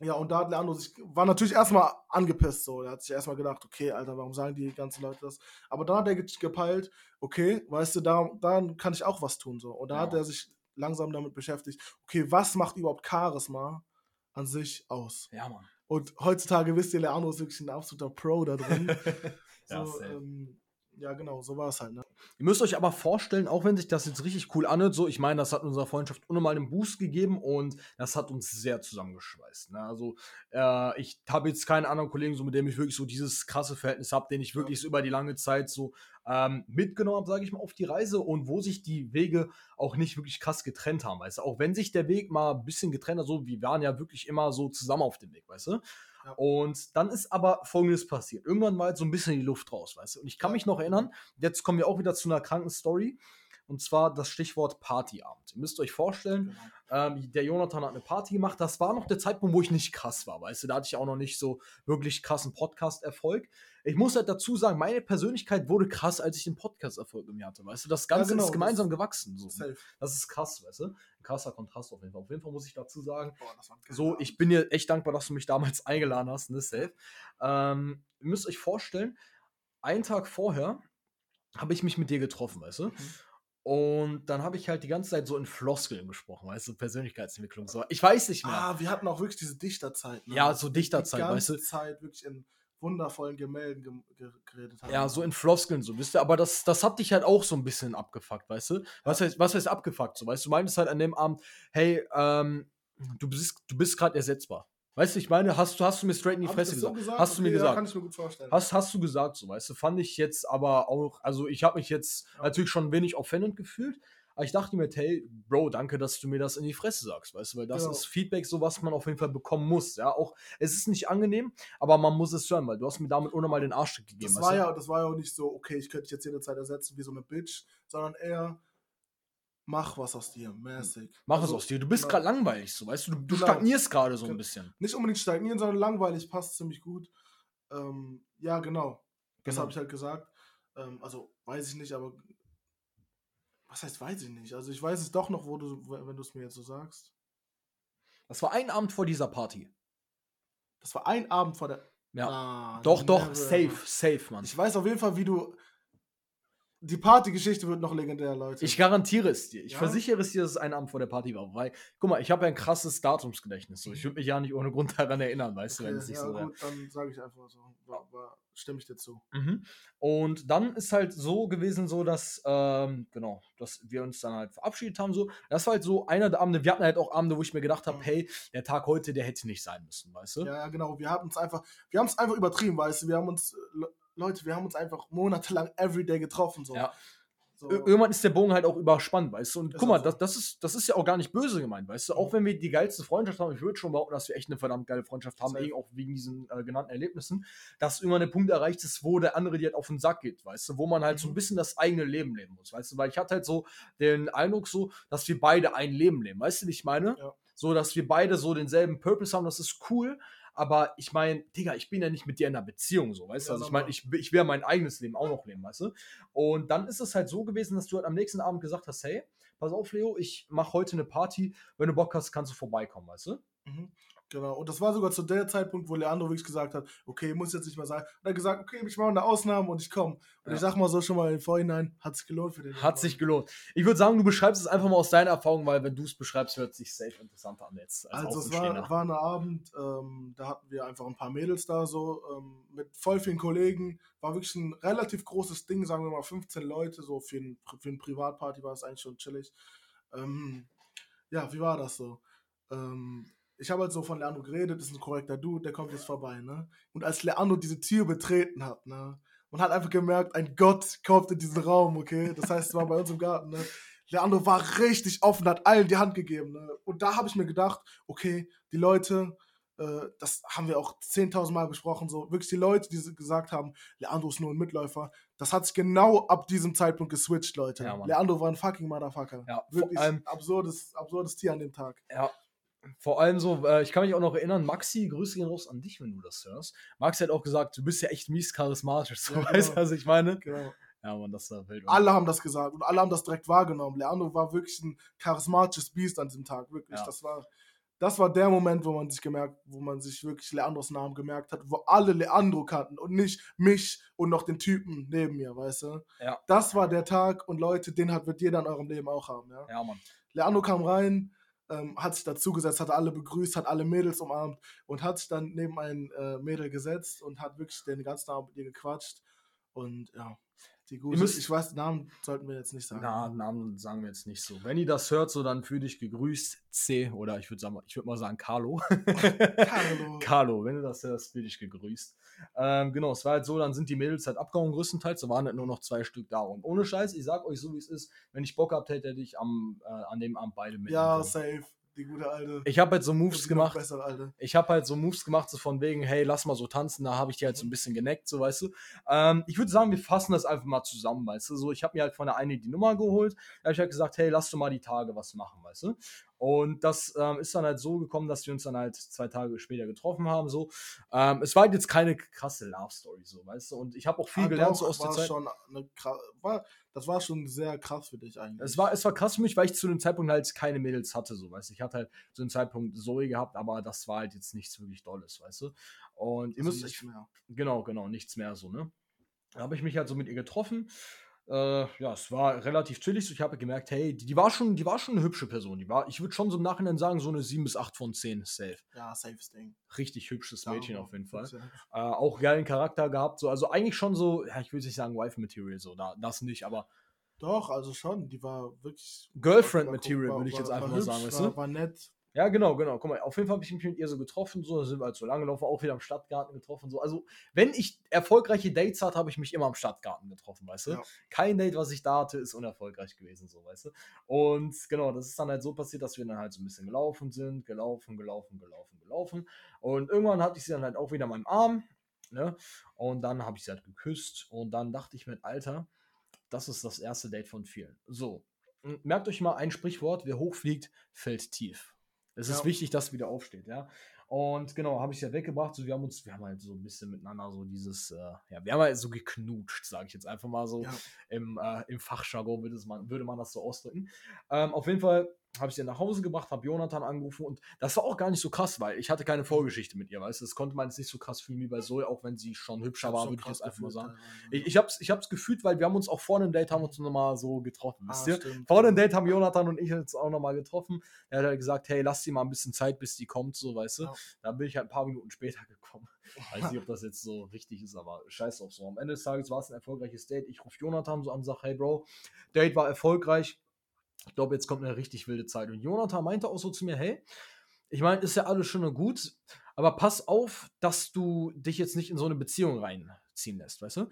ja, und da hat Leandro sich, war natürlich erstmal angepisst, so. Er hat sich erstmal gedacht, okay, Alter, warum sagen die ganzen Leute das? Aber dann hat er gepeilt, okay, weißt du, da, dann kann ich auch was tun, so. Und da ja. hat er sich langsam damit beschäftigt, okay, was macht überhaupt Charisma an sich aus? Ja, Mann. Und heutzutage wisst ihr, Leandro ist wirklich ein absoluter Pro da drin. ja, so, ähm, ja, genau, so war es halt. Ne? Ihr müsst euch aber vorstellen, auch wenn sich das jetzt richtig cool anhört, so, ich meine, das hat unserer Freundschaft unnormal einen Boost gegeben und das hat uns sehr zusammengeschweißt. Ne? Also, äh, ich habe jetzt keinen anderen Kollegen, so mit dem ich wirklich so dieses krasse Verhältnis habe, den ich wirklich ja. so über die lange Zeit so ähm, mitgenommen habe, sage ich mal, auf die Reise und wo sich die Wege auch nicht wirklich krass getrennt haben. Weißt du, auch wenn sich der Weg mal ein bisschen getrennt hat, so, wir waren ja wirklich immer so zusammen auf dem Weg, weißt du? Und dann ist aber Folgendes passiert. Irgendwann war halt so ein bisschen die Luft raus, weißt du. Und ich kann mich noch erinnern, jetzt kommen wir auch wieder zu einer kranken Story. Und zwar das Stichwort Partyabend. Ihr müsst euch vorstellen, genau. ähm, der Jonathan hat eine Party gemacht. Das war noch der Zeitpunkt, wo ich nicht krass war, weißt du. Da hatte ich auch noch nicht so wirklich krassen Podcast-Erfolg. Ich muss halt dazu sagen, meine Persönlichkeit wurde krass, als ich den Podcast-Erfolg im Jahr hatte, weißt du. Das Ganze ja, genau, ist gemeinsam gewachsen. So. Das ist krass, weißt du. Ein krasser Kontrast auf jeden Fall. Auf jeden Fall muss ich dazu sagen, Boah, so, ich bin dir echt dankbar, dass du mich damals eingeladen hast, ne, safe. Ähm, ihr müsst euch vorstellen, einen Tag vorher habe ich mich mit dir getroffen, weißt du. Mhm. Und dann habe ich halt die ganze Zeit so in Floskeln gesprochen, weißt du, Persönlichkeitsentwicklung. So. Ich weiß nicht mehr. Ah, wir hatten auch wirklich diese Dichterzeit. Ne? Ja, so Dichterzeit, die weißt du. Zeit wirklich in wundervollen Gemälden ge geredet haben. Ja, so in Floskeln, so, wisst ihr. Aber das, das hat dich halt auch so ein bisschen abgefuckt, weißt du. Was, heißt, was heißt abgefuckt, so, weißt du. Du meintest halt an dem Abend, hey, ähm, du bist, du bist gerade ersetzbar. Weißt du, ich meine, hast, hast du mir straight in die Fresse gesagt? So gesagt? Hast okay, du mir gesagt? Ja, kann ich mir gut vorstellen. Hast, hast du gesagt, so, weißt du, fand ich jetzt aber auch, also ich habe mich jetzt ja. natürlich schon wenig offended gefühlt, aber ich dachte mir, hey, Bro, danke, dass du mir das in die Fresse sagst, weißt du, weil das genau. ist Feedback, so was man auf jeden Fall bekommen muss, ja, auch, es ist nicht angenehm, aber man muss es hören, weil du hast mir damit ohne mal den Arsch gegeben. Das war ja, das war ja auch nicht so, okay, ich könnte dich jetzt jederzeit ersetzen wie so eine Bitch, sondern eher, mach was aus dir, mäßig. Mach also, was aus dir. Du bist genau. gerade langweilig, so weißt du, du, du genau. stagnierst gerade so ein bisschen. Nicht unbedingt stagnieren, sondern langweilig passt ziemlich gut. Ähm, ja, genau. Das genau. habe ich halt gesagt. Ähm, also weiß ich nicht, aber was heißt weiß ich nicht? Also ich weiß es doch noch, wo du, wenn du es mir jetzt so sagst. Das war ein Abend vor dieser Party. Das war ein Abend vor der. Ja. Ah, doch, doch, safe, safe, Mann. Ich weiß auf jeden Fall, wie du die Partygeschichte wird noch legendär, Leute. Ich garantiere es dir. Ich ja? versichere es dir, dass es ein Abend vor der Party war. Weil, guck mal, ich habe ja ein krasses Datumsgedächtnis. So. Ich würde mich ja nicht ohne Grund daran erinnern, weißt okay, du, wenn es nicht ja, so gut, dann sage ich einfach so. War, war, stimme ich dir zu. Mhm. Und dann ist halt so gewesen, so dass, ähm, genau, dass wir uns dann halt verabschiedet haben. So. Das war halt so einer der Abende. Wir hatten halt auch Abende, wo ich mir gedacht habe, mhm. hey, der Tag heute, der hätte nicht sein müssen, weißt du? Ja, genau. Wir haben es einfach, wir haben es einfach übertrieben, weißt du. Wir haben uns Leute, wir haben uns einfach monatelang everyday getroffen. So. Ja. So. Irgendwann ist der Bogen halt auch überspannt, weißt du? Und ist guck mal, so. das, das, ist, das ist ja auch gar nicht böse gemeint, weißt du? Auch wenn wir die geilste Freundschaft haben, ich würde schon behaupten, dass wir echt eine verdammt geile Freundschaft haben, eben auch wegen diesen äh, genannten Erlebnissen, dass irgendwann der Punkt erreicht ist, wo der andere dir halt auf den Sack geht, weißt du? Wo man halt mhm. so ein mhm. bisschen das eigene Leben leben muss, weißt du? Weil ich hatte halt so den Eindruck so, dass wir beide ein Leben leben, weißt du, wie ich meine? Ja. So, dass wir beide so denselben Purpose haben, das ist cool, aber ich meine, Digga, ich bin ja nicht mit dir in einer Beziehung, so, weißt du? Ja, also ich meine, ich, ich will mein eigenes Leben auch noch leben, weißt du? Und dann ist es halt so gewesen, dass du halt am nächsten Abend gesagt hast, hey, pass auf, Leo, ich mache heute eine Party, wenn du Bock hast, kannst du vorbeikommen, weißt du? Mhm. Genau, und das war sogar zu der Zeitpunkt, wo Leandro wirklich gesagt hat, okay, muss jetzt nicht mehr sein. Und er hat gesagt, okay, ich mache eine Ausnahme und ich komme. Und ja. ich sag mal so schon mal im Vorhinein, hat sich gelohnt für den. Hat sich gelohnt. Ich würde sagen, du beschreibst es einfach mal aus deiner Erfahrung, weil wenn du es beschreibst, hört es sich safe interessanter an jetzt. Als also es war, war ein Abend, ähm, da hatten wir einfach ein paar Mädels da so, ähm, mit voll vielen Kollegen. War wirklich ein relativ großes Ding, sagen wir mal 15 Leute, so für, ein, für eine Privatparty war es eigentlich schon chillig. Ähm, ja, wie war das so? Ähm, ich habe halt so von Leandro geredet, ist ein korrekter Dude, der kommt jetzt vorbei, ne? Und als Leandro diese Tür betreten hat, ne? Man hat einfach gemerkt, ein Gott kommt in diesen Raum, okay? Das heißt, es war bei uns im Garten, ne? Leandro war richtig offen, hat allen die Hand gegeben, ne? Und da habe ich mir gedacht, okay, die Leute, äh, das haben wir auch 10.000 Mal besprochen, so wirklich die Leute, die gesagt haben, Leandro ist nur ein Mitläufer, das hat sich genau ab diesem Zeitpunkt geswitcht, Leute. Ja, Leandro war ein fucking Motherfucker. Ja, wirklich absurdes, absurdes Tier an dem Tag. Ja, vor allem so, äh, ich kann mich auch noch erinnern, Maxi, Grüße gehen raus an dich, wenn du das hörst. Maxi hat auch gesagt, du bist ja echt mies charismatisch. So, ja, genau. weißt du, was ich meine? Genau. Ja, man, das war wild. Alle haben das gesagt und alle haben das direkt wahrgenommen. Leandro war wirklich ein charismatisches Biest an diesem Tag, wirklich. Ja. Das war, das war der Moment, wo man sich gemerkt, wo man sich wirklich Leandros Namen gemerkt hat, wo alle Leandro kannten und nicht mich und noch den Typen neben mir, weißt du? Ja. Das war der Tag und Leute, den hat, wird jeder in eurem Leben auch haben, ja? Ja, Mann. Leandro kam rein, ähm, hat sich dazugesetzt, hat alle begrüßt, hat alle Mädels umarmt und hat sich dann neben ein äh, Mädel gesetzt und hat wirklich den ganzen Abend mit ihr gequatscht. Und ja, die gute, müsst, ich weiß, Namen sollten wir jetzt nicht sagen. Na, Namen sagen wir jetzt nicht so. Wenn ihr das hört, so dann fühle dich gegrüßt, C, oder ich würde sagen, ich würde mal sagen Carlo. Carlo. Carlo, wenn du das hörst, fühle dich gegrüßt. Ähm, genau, es war halt so, dann sind die Mädels halt abgehauen größtenteils, da waren halt nur noch zwei Stück da. Und ohne Scheiß, ich sag euch so, wie es ist, wenn ich Bock habt, hätte ich am, äh, an dem Abend beide mit. Ja, safe. Die gute alte. Ich habe halt so Moves gemacht. Besser, ich habe halt so Moves gemacht, so von wegen, hey, lass mal so tanzen. Da habe ich die halt so ein bisschen geneckt, so weißt du. Ähm, ich würde sagen, wir fassen das einfach mal zusammen, weißt du. So, ich habe mir halt von der eine die Nummer geholt. Da habe ich halt gesagt, hey, lass du mal die Tage was machen, weißt du. Und das ähm, ist dann halt so gekommen, dass wir uns dann halt zwei Tage später getroffen haben. So, ähm, es war halt jetzt keine krasse Love Story, so, weißt du. Und ich habe auch viel ja, gelernt doch, so aus der Zeit. Schon eine, war, das war schon sehr krass für dich eigentlich. Es war, es war krass für mich, weil ich zu dem Zeitpunkt halt keine Mädels hatte, so, weißt du. Ich hatte halt zu dem Zeitpunkt Zoe gehabt, aber das war halt jetzt nichts wirklich Dolles, weißt du. Und also ihr müsst. Nichts mehr. Genau, genau, nichts mehr so, ne. Da habe ich mich halt so mit ihr getroffen äh, ja, es war relativ chillig. Ich habe gemerkt, hey, die, die, war schon, die war schon eine hübsche Person. Die war, ich würde schon so im Nachhinein sagen, so eine 7 bis 8 von 10 safe. Ja, safes Ding. Richtig hübsches Mädchen auf jeden Fall. Äh, auch geilen Charakter gehabt. So, also eigentlich schon so, ja, ich will nicht sagen Wife Material, so, da, das nicht, aber. Doch, also schon, die war wirklich. Girlfriend Material, würde ich jetzt einfach mal sagen, weißt du? War nett, ja, genau, genau. Guck mal, auf jeden Fall habe ich mich mit ihr so getroffen, so, sind wir halt so lange gelaufen, auch wieder am Stadtgarten getroffen, so. Also, wenn ich erfolgreiche Dates hatte, habe ich mich immer am Stadtgarten getroffen, weißt du? Ja. Kein Date, was ich da hatte, ist unerfolgreich gewesen, so, weißt du? Und genau, das ist dann halt so passiert, dass wir dann halt so ein bisschen gelaufen sind, gelaufen, gelaufen, gelaufen, gelaufen. Und irgendwann hatte ich sie dann halt auch wieder in meinem Arm, ne? Und dann habe ich sie halt geküsst und dann dachte ich mir, Alter, das ist das erste Date von vielen. So, merkt euch mal ein Sprichwort, wer hochfliegt, fällt tief. Es ist wichtig, dass wieder aufsteht, ja. Und genau, habe ich ja weggebracht. So, wir haben uns, wir haben halt so ein bisschen miteinander so dieses, äh, ja, wir haben halt so geknutscht, sage ich jetzt einfach mal so. Ja. Im, äh, im Fachjargon würde man, würde man das so ausdrücken. Ähm, auf jeden Fall habe ich sie nach Hause gebracht, habe Jonathan angerufen und das war auch gar nicht so krass, weil ich hatte keine Vorgeschichte mit ihr, weißt du, das konnte man jetzt nicht so krass fühlen wie bei Zoe, auch wenn sie schon hübscher war, würde ich jetzt einfach mal sagen. Ich, ich, hab's, ich hab's gefühlt, weil wir haben uns auch vor dem Date haben uns nochmal so getroffen, wisst ah, ihr? Stimmt. Vor dem Date haben Jonathan und ich uns auch nochmal getroffen. Er hat halt gesagt, hey, lass sie mal ein bisschen Zeit, bis die kommt, so, weißt du. Ja. Dann bin ich halt ein paar Minuten später gekommen. Weiß nicht, ob das jetzt so richtig ist, aber scheiß auf so. Am Ende des Tages war es ein erfolgreiches Date. Ich rufe Jonathan so an und sage, hey Bro, Date war erfolgreich ich glaube, jetzt kommt eine richtig wilde Zeit. Und Jonathan meinte auch so zu mir, hey, ich meine, ist ja alles schön und gut, aber pass auf, dass du dich jetzt nicht in so eine Beziehung reinziehen lässt, weißt du?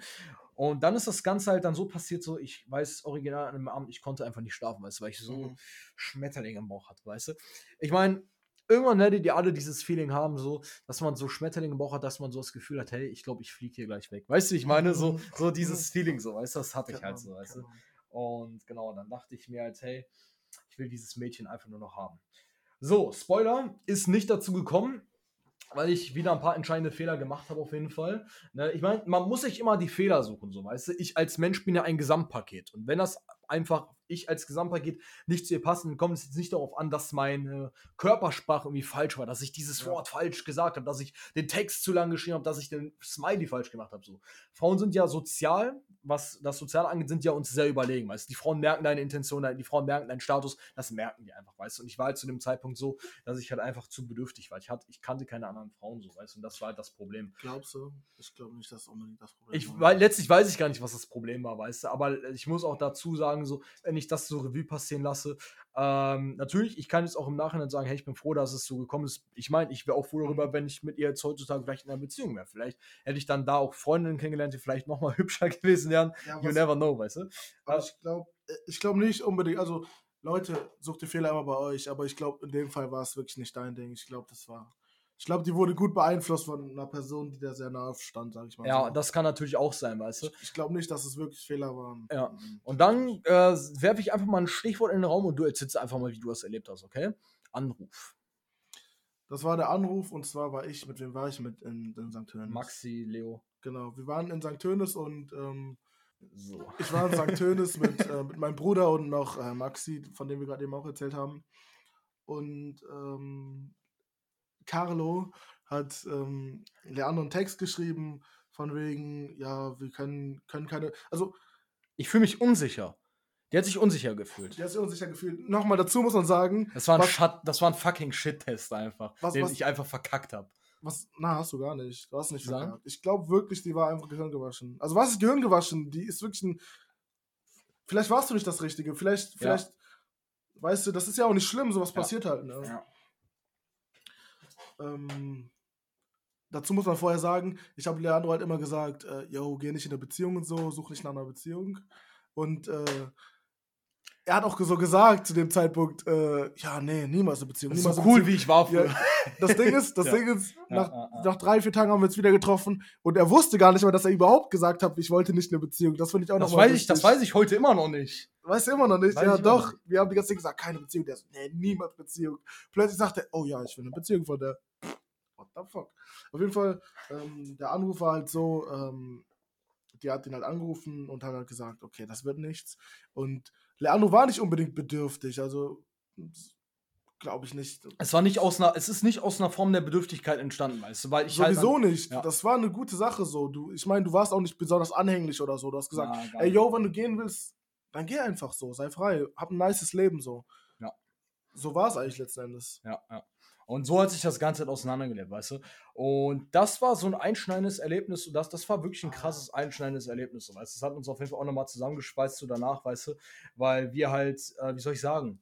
Und dann ist das Ganze halt dann so passiert, so, ich weiß original an einem Abend, ich konnte einfach nicht schlafen, weißt du, weil ich so mhm. Schmetterlinge im Bauch hatte, weißt du? Ich meine, irgendwann werdet ihr alle dieses Feeling haben, so, dass man so Schmetterlinge im Bauch hat, dass man so das Gefühl hat, hey, ich glaube, ich fliege hier gleich weg. Weißt du, ich meine, so, so dieses Feeling, so, weißt du, das hatte ich halt so, weißt du? Und genau, dann dachte ich mir halt, hey, ich will dieses Mädchen einfach nur noch haben. So, Spoiler, ist nicht dazu gekommen, weil ich wieder ein paar entscheidende Fehler gemacht habe, auf jeden Fall. Ne, ich meine, man muss sich immer die Fehler suchen, so weißt du. Ich als Mensch bin ja ein Gesamtpaket. Und wenn das einfach ich als Gesamtpaket nicht zu ihr passen, dann kommt es jetzt nicht darauf an, dass meine Körpersprache irgendwie falsch war, dass ich dieses ja. Wort falsch gesagt habe, dass ich den Text zu lang geschrieben habe, dass ich den Smiley falsch gemacht habe. So. Frauen sind ja sozial, was das Soziale angeht, sind ja uns sehr überlegen, weißt. Die Frauen merken deine Intention, die Frauen merken deinen Status, das merken die einfach, weißt du. Und ich war halt zu dem Zeitpunkt so, dass ich halt einfach zu bedürftig war. Ich, hatte, ich kannte keine anderen Frauen so, weißt du. Und das war halt das Problem. Glaubst du? Ich glaube nicht, dass unbedingt das Problem ich, war. Letztlich weiß ich gar nicht, was das Problem war, weißt du. Aber ich muss auch dazu sagen, so, wenn ich das so Revue passieren lasse, ähm, natürlich, ich kann jetzt auch im Nachhinein sagen, hey, ich bin froh, dass es so gekommen ist. Ich meine, ich wäre auch froh darüber, wenn ich mit ihr jetzt heutzutage vielleicht in einer Beziehung wäre. Vielleicht hätte ich dann da auch Freundinnen kennengelernt, die vielleicht noch mal hübscher gewesen wären. Ja, you never know, weißt du? Aber ich glaube äh, ich glaub nicht unbedingt, also Leute, sucht die Fehler immer bei euch, aber ich glaube, in dem Fall war es wirklich nicht dein Ding. Ich glaube, das war ich glaube, die wurde gut beeinflusst von einer Person, die da sehr nahe stand, sag ich mal. Ja, so. das kann natürlich auch sein, weißt du. Ich, ich glaube nicht, dass es wirklich Fehler waren. Ja. Und dann äh, werfe ich einfach mal ein Stichwort in den Raum und du erzählst einfach mal, wie du das erlebt hast, okay? Anruf. Das war der Anruf und zwar war ich, mit wem war ich mit in, in St. Tönis? Maxi, Leo. Genau, wir waren in St. Tönis und ähm, so. ich war in St. Tönis mit, äh, mit meinem Bruder und noch äh, Maxi, von dem wir gerade eben auch erzählt haben. Und ähm, Carlo hat ähm, Leandro einen Text geschrieben, von wegen, ja, wir können, können keine. Also. Ich fühle mich unsicher. Die hat sich unsicher gefühlt. Die hat sich unsicher gefühlt. Nochmal dazu muss man sagen. Das war ein, was, das war ein fucking Shit-Test einfach, was, den was, ich einfach verkackt habe. Was? Na, hast du gar nicht. Du hast nicht Sagen? verkackt. Ich glaube wirklich, die war einfach Gehirn gewaschen. Also was ist Gehirn gewaschen? Die ist wirklich ein. Vielleicht warst du nicht das Richtige. Vielleicht, vielleicht, ja. weißt du, das ist ja auch nicht schlimm, sowas ja. passiert halt. Ne? Ja. Ähm, dazu muss man vorher sagen, ich habe Leandro halt immer gesagt, äh, yo, geh nicht in eine Beziehung und so, such nicht nach einer Beziehung. Und äh, er hat auch so gesagt zu dem Zeitpunkt, äh, ja, nee, niemals eine Beziehung. Niemals so cool, Beziehung. wie ich war früher. Ja, das Ding ist, das ja. Ding ist, nach, ja, nach, drei, vier Tagen haben wir uns wieder getroffen und er wusste gar nicht mal, dass er überhaupt gesagt hat, ich wollte nicht eine Beziehung. Das finde ich auch das noch weiß ich, Das weiß ich heute immer noch nicht. Weißt du immer noch nicht? Weiß ja, doch. Noch. Wir haben die ganze Zeit gesagt, keine Beziehung. Der so, nee, niemals Beziehung. Plötzlich sagt er, oh ja, ich will eine Beziehung von der. What the fuck? Auf jeden Fall, ähm, der Anruf war halt so, ähm, die hat ihn halt angerufen und hat halt gesagt, okay, das wird nichts. Und Leandro war nicht unbedingt bedürftig, also glaube ich nicht. Es war nicht aus einer, es ist nicht aus einer Form der Bedürftigkeit entstanden, weißt du, weil ich halt sowieso halt nicht. Ja. Das war eine gute Sache so. Du, ich meine, du warst auch nicht besonders anhänglich oder so. Du hast gesagt, ja, ey, yo, wenn du gehen willst, dann geh einfach so, sei frei, hab ein nices Leben so. Ja. So war es eigentlich letzten Endes. Ja, ja. Und so hat sich das Ganze halt auseinandergelebt, weißt du? Und das war so ein einschneidendes Erlebnis und das, das war wirklich ein krasses einschneidendes Erlebnis, weißt du? Das hat uns auf jeden Fall auch nochmal zusammengespeist so danach, weißt du? Weil wir halt, äh, wie soll ich sagen,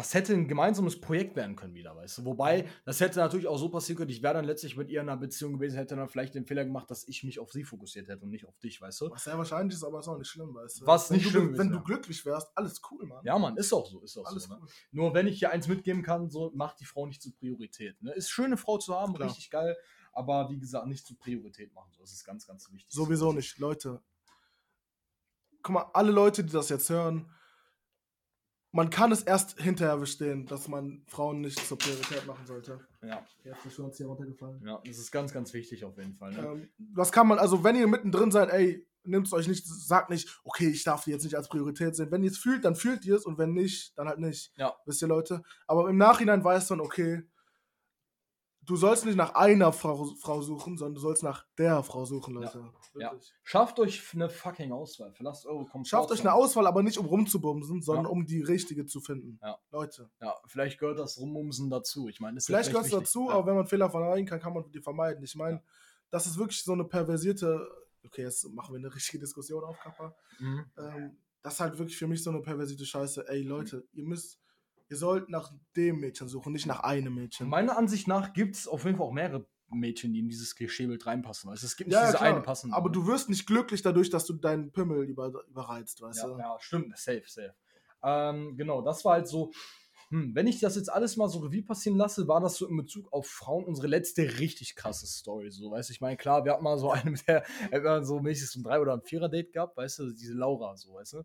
das hätte ein gemeinsames Projekt werden können wieder, weißt du. Wobei, das hätte natürlich auch so passieren können, ich wäre dann letztlich mit ihr in einer Beziehung gewesen, hätte dann vielleicht den Fehler gemacht, dass ich mich auf sie fokussiert hätte und nicht auf dich, weißt du. Was sehr wahrscheinlich ist, aber ist auch nicht schlimm, weißt du. Was wenn nicht du, schlimm Wenn du glücklich wärst, alles cool, Mann. Ja, Mann, ist auch so, ist auch alles so. Ne? Cool. Nur wenn ich hier eins mitgeben kann, so macht die Frau nicht zur Priorität. Ne? Ist schön, eine Frau zu haben, Klar. richtig geil, aber wie gesagt, nicht zur Priorität machen. So. Das ist ganz, ganz wichtig. Sowieso nicht, Leute. Guck mal, alle Leute, die das jetzt hören, man kann es erst hinterher verstehen, dass man Frauen nicht zur Priorität machen sollte. Ja. Jetzt ist uns hier runtergefallen. Ja, das ist ganz, ganz wichtig auf jeden Fall. Ne? Ähm, das kann man, also wenn ihr mittendrin seid, ey, nehmt es euch nicht, sagt nicht, okay, ich darf die jetzt nicht als Priorität sehen. Wenn ihr es fühlt, dann fühlt ihr es und wenn nicht, dann halt nicht. Ja. Wisst ihr, Leute? Aber im Nachhinein weiß man, okay, du sollst nicht nach einer Frau, Frau suchen, sondern du sollst nach der Frau suchen, Leute. Ja. Schafft euch eine fucking Auswahl. Verlasst eure Komfort. Schafft euch eine Auswahl, aber nicht um rumzubumsen, sondern Ja. um die richtige zu finden. Ja. Leute. Ja, vielleicht gehört das Rummumsen dazu. Ich meine, Vielleicht ja gehört es dazu, ja. aber wenn man Fehler vermeiden kann, kann man die vermeiden. Ich meine, das ist wirklich so eine perversierte. Okay, jetzt machen wir eine richtige Diskussion auf, Kappa. Mhm. Ähm, das ist halt wirklich für mich so eine perversierte Scheiße. Ey, Leute, ihr müsst. Ihr sollt nach dem Mädchen suchen, nicht nach einem Mädchen. Meiner Ansicht nach gibt es auf jeden Fall auch mehrere Mädchen, die in dieses Klischeebild reinpassen. Also es gibt nicht ja, diese klar. eine passende. Aber du wirst nicht glücklich dadurch, dass du deinen Pimmel über, überreizt, weißt ja, du? ja, stimmt, safe, safe. Ähm, genau, das war halt so. Hm, wenn ich das jetzt alles mal so Revue passieren lasse, war das so in Bezug auf Frauen unsere letzte richtig krasse Story. So, weißt du, ich meine, klar, wir hatten mal so eine mit der, wir so mäßig so ein Drei- oder ein Vierer-Date gehabt, weißt du, diese Laura, so, weißt du?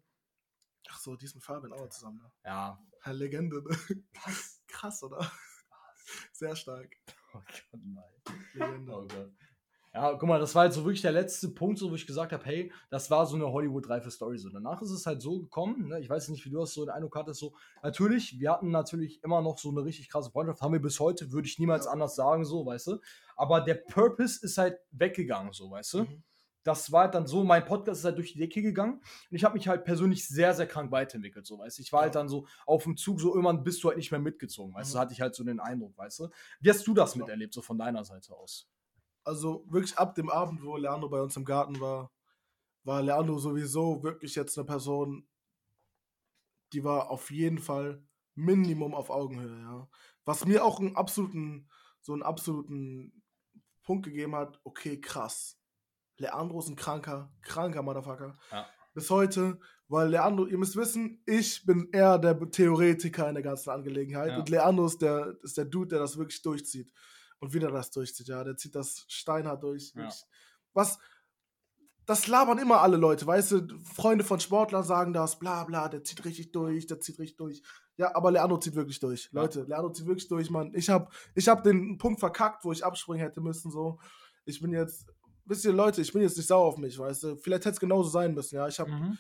Ach so, die ist mit Fabian auch zusammen. Ne? Ja. Legende, ne? Was? Krass, oder? Sehr stark. Oh Gott, nein. Legende. Oh Gott. Ja, guck mal, das war halt so wirklich der letzte Punkt, so wo ich gesagt habe, hey, das war so eine Hollywood-reife Story. So. Danach ist es halt so gekommen, ne? ich weiß nicht, wie du das so in Eindruck hattest, so, natürlich, wir hatten natürlich immer noch so eine richtig krasse Freundschaft, haben wir bis heute, würde ich niemals Ja. anders sagen, so, weißt du. Aber der Purpose ist halt weggegangen, so, weißt du. Mhm. Das war halt dann so, mein Podcast ist halt durch die Decke gegangen und ich habe mich halt persönlich sehr, sehr krank weiterentwickelt, so, weißt du. Ich war halt dann so auf dem Zug, so irgendwann bist du halt nicht mehr mitgezogen, weißt du, Mhm. hatte ich halt so den Eindruck, weißt du. Wie hast du das Ja. miterlebt, so von deiner Seite aus? Also wirklich ab dem Abend, wo Leandro bei uns im Garten war, war Leandro sowieso wirklich jetzt eine Person, die war auf jeden Fall Minimum auf Augenhöhe, ja. Was mir auch einen absoluten, so einen absoluten Punkt gegeben hat, okay, krass. Leandro ist ein kranker, kranker Motherfucker. Ja. Bis heute, weil Leandro, ihr müsst wissen, ich bin eher der Theoretiker in der ganzen Angelegenheit Ja. und Leandro ist der, ist der Dude, der das wirklich durchzieht. Und wieder das durchzieht, ja. Der zieht das steinhart durch. Ja. Was, das labern immer alle Leute, weißt du? Freunde von Sportlern sagen das, bla bla, der zieht richtig durch, der zieht richtig durch. Ja, aber Leandro zieht wirklich durch. Ja. Leute, Leandro zieht wirklich durch, Mann. Ich hab, ich hab den Punkt verkackt, wo ich abspringen hätte müssen, so. Ich bin jetzt, wisst ihr, Leute, ich bin jetzt nicht sauer auf mich, weißt du? Vielleicht hätte es genauso sein müssen, ja. Ich hab, Mhm.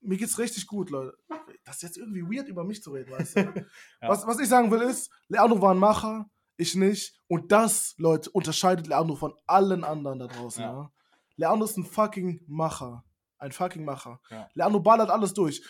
mir geht's richtig gut, Leute. Das ist jetzt irgendwie weird, über mich zu reden, weißt du? Ja. was, was ich sagen will ist, Leandro war ein Macher, ich nicht. Und das, Leute, unterscheidet Leandro von allen anderen da draußen, Ja. ja. Leandro ist ein fucking Macher. Ein fucking Macher. Ja. Leandro ballert alles durch.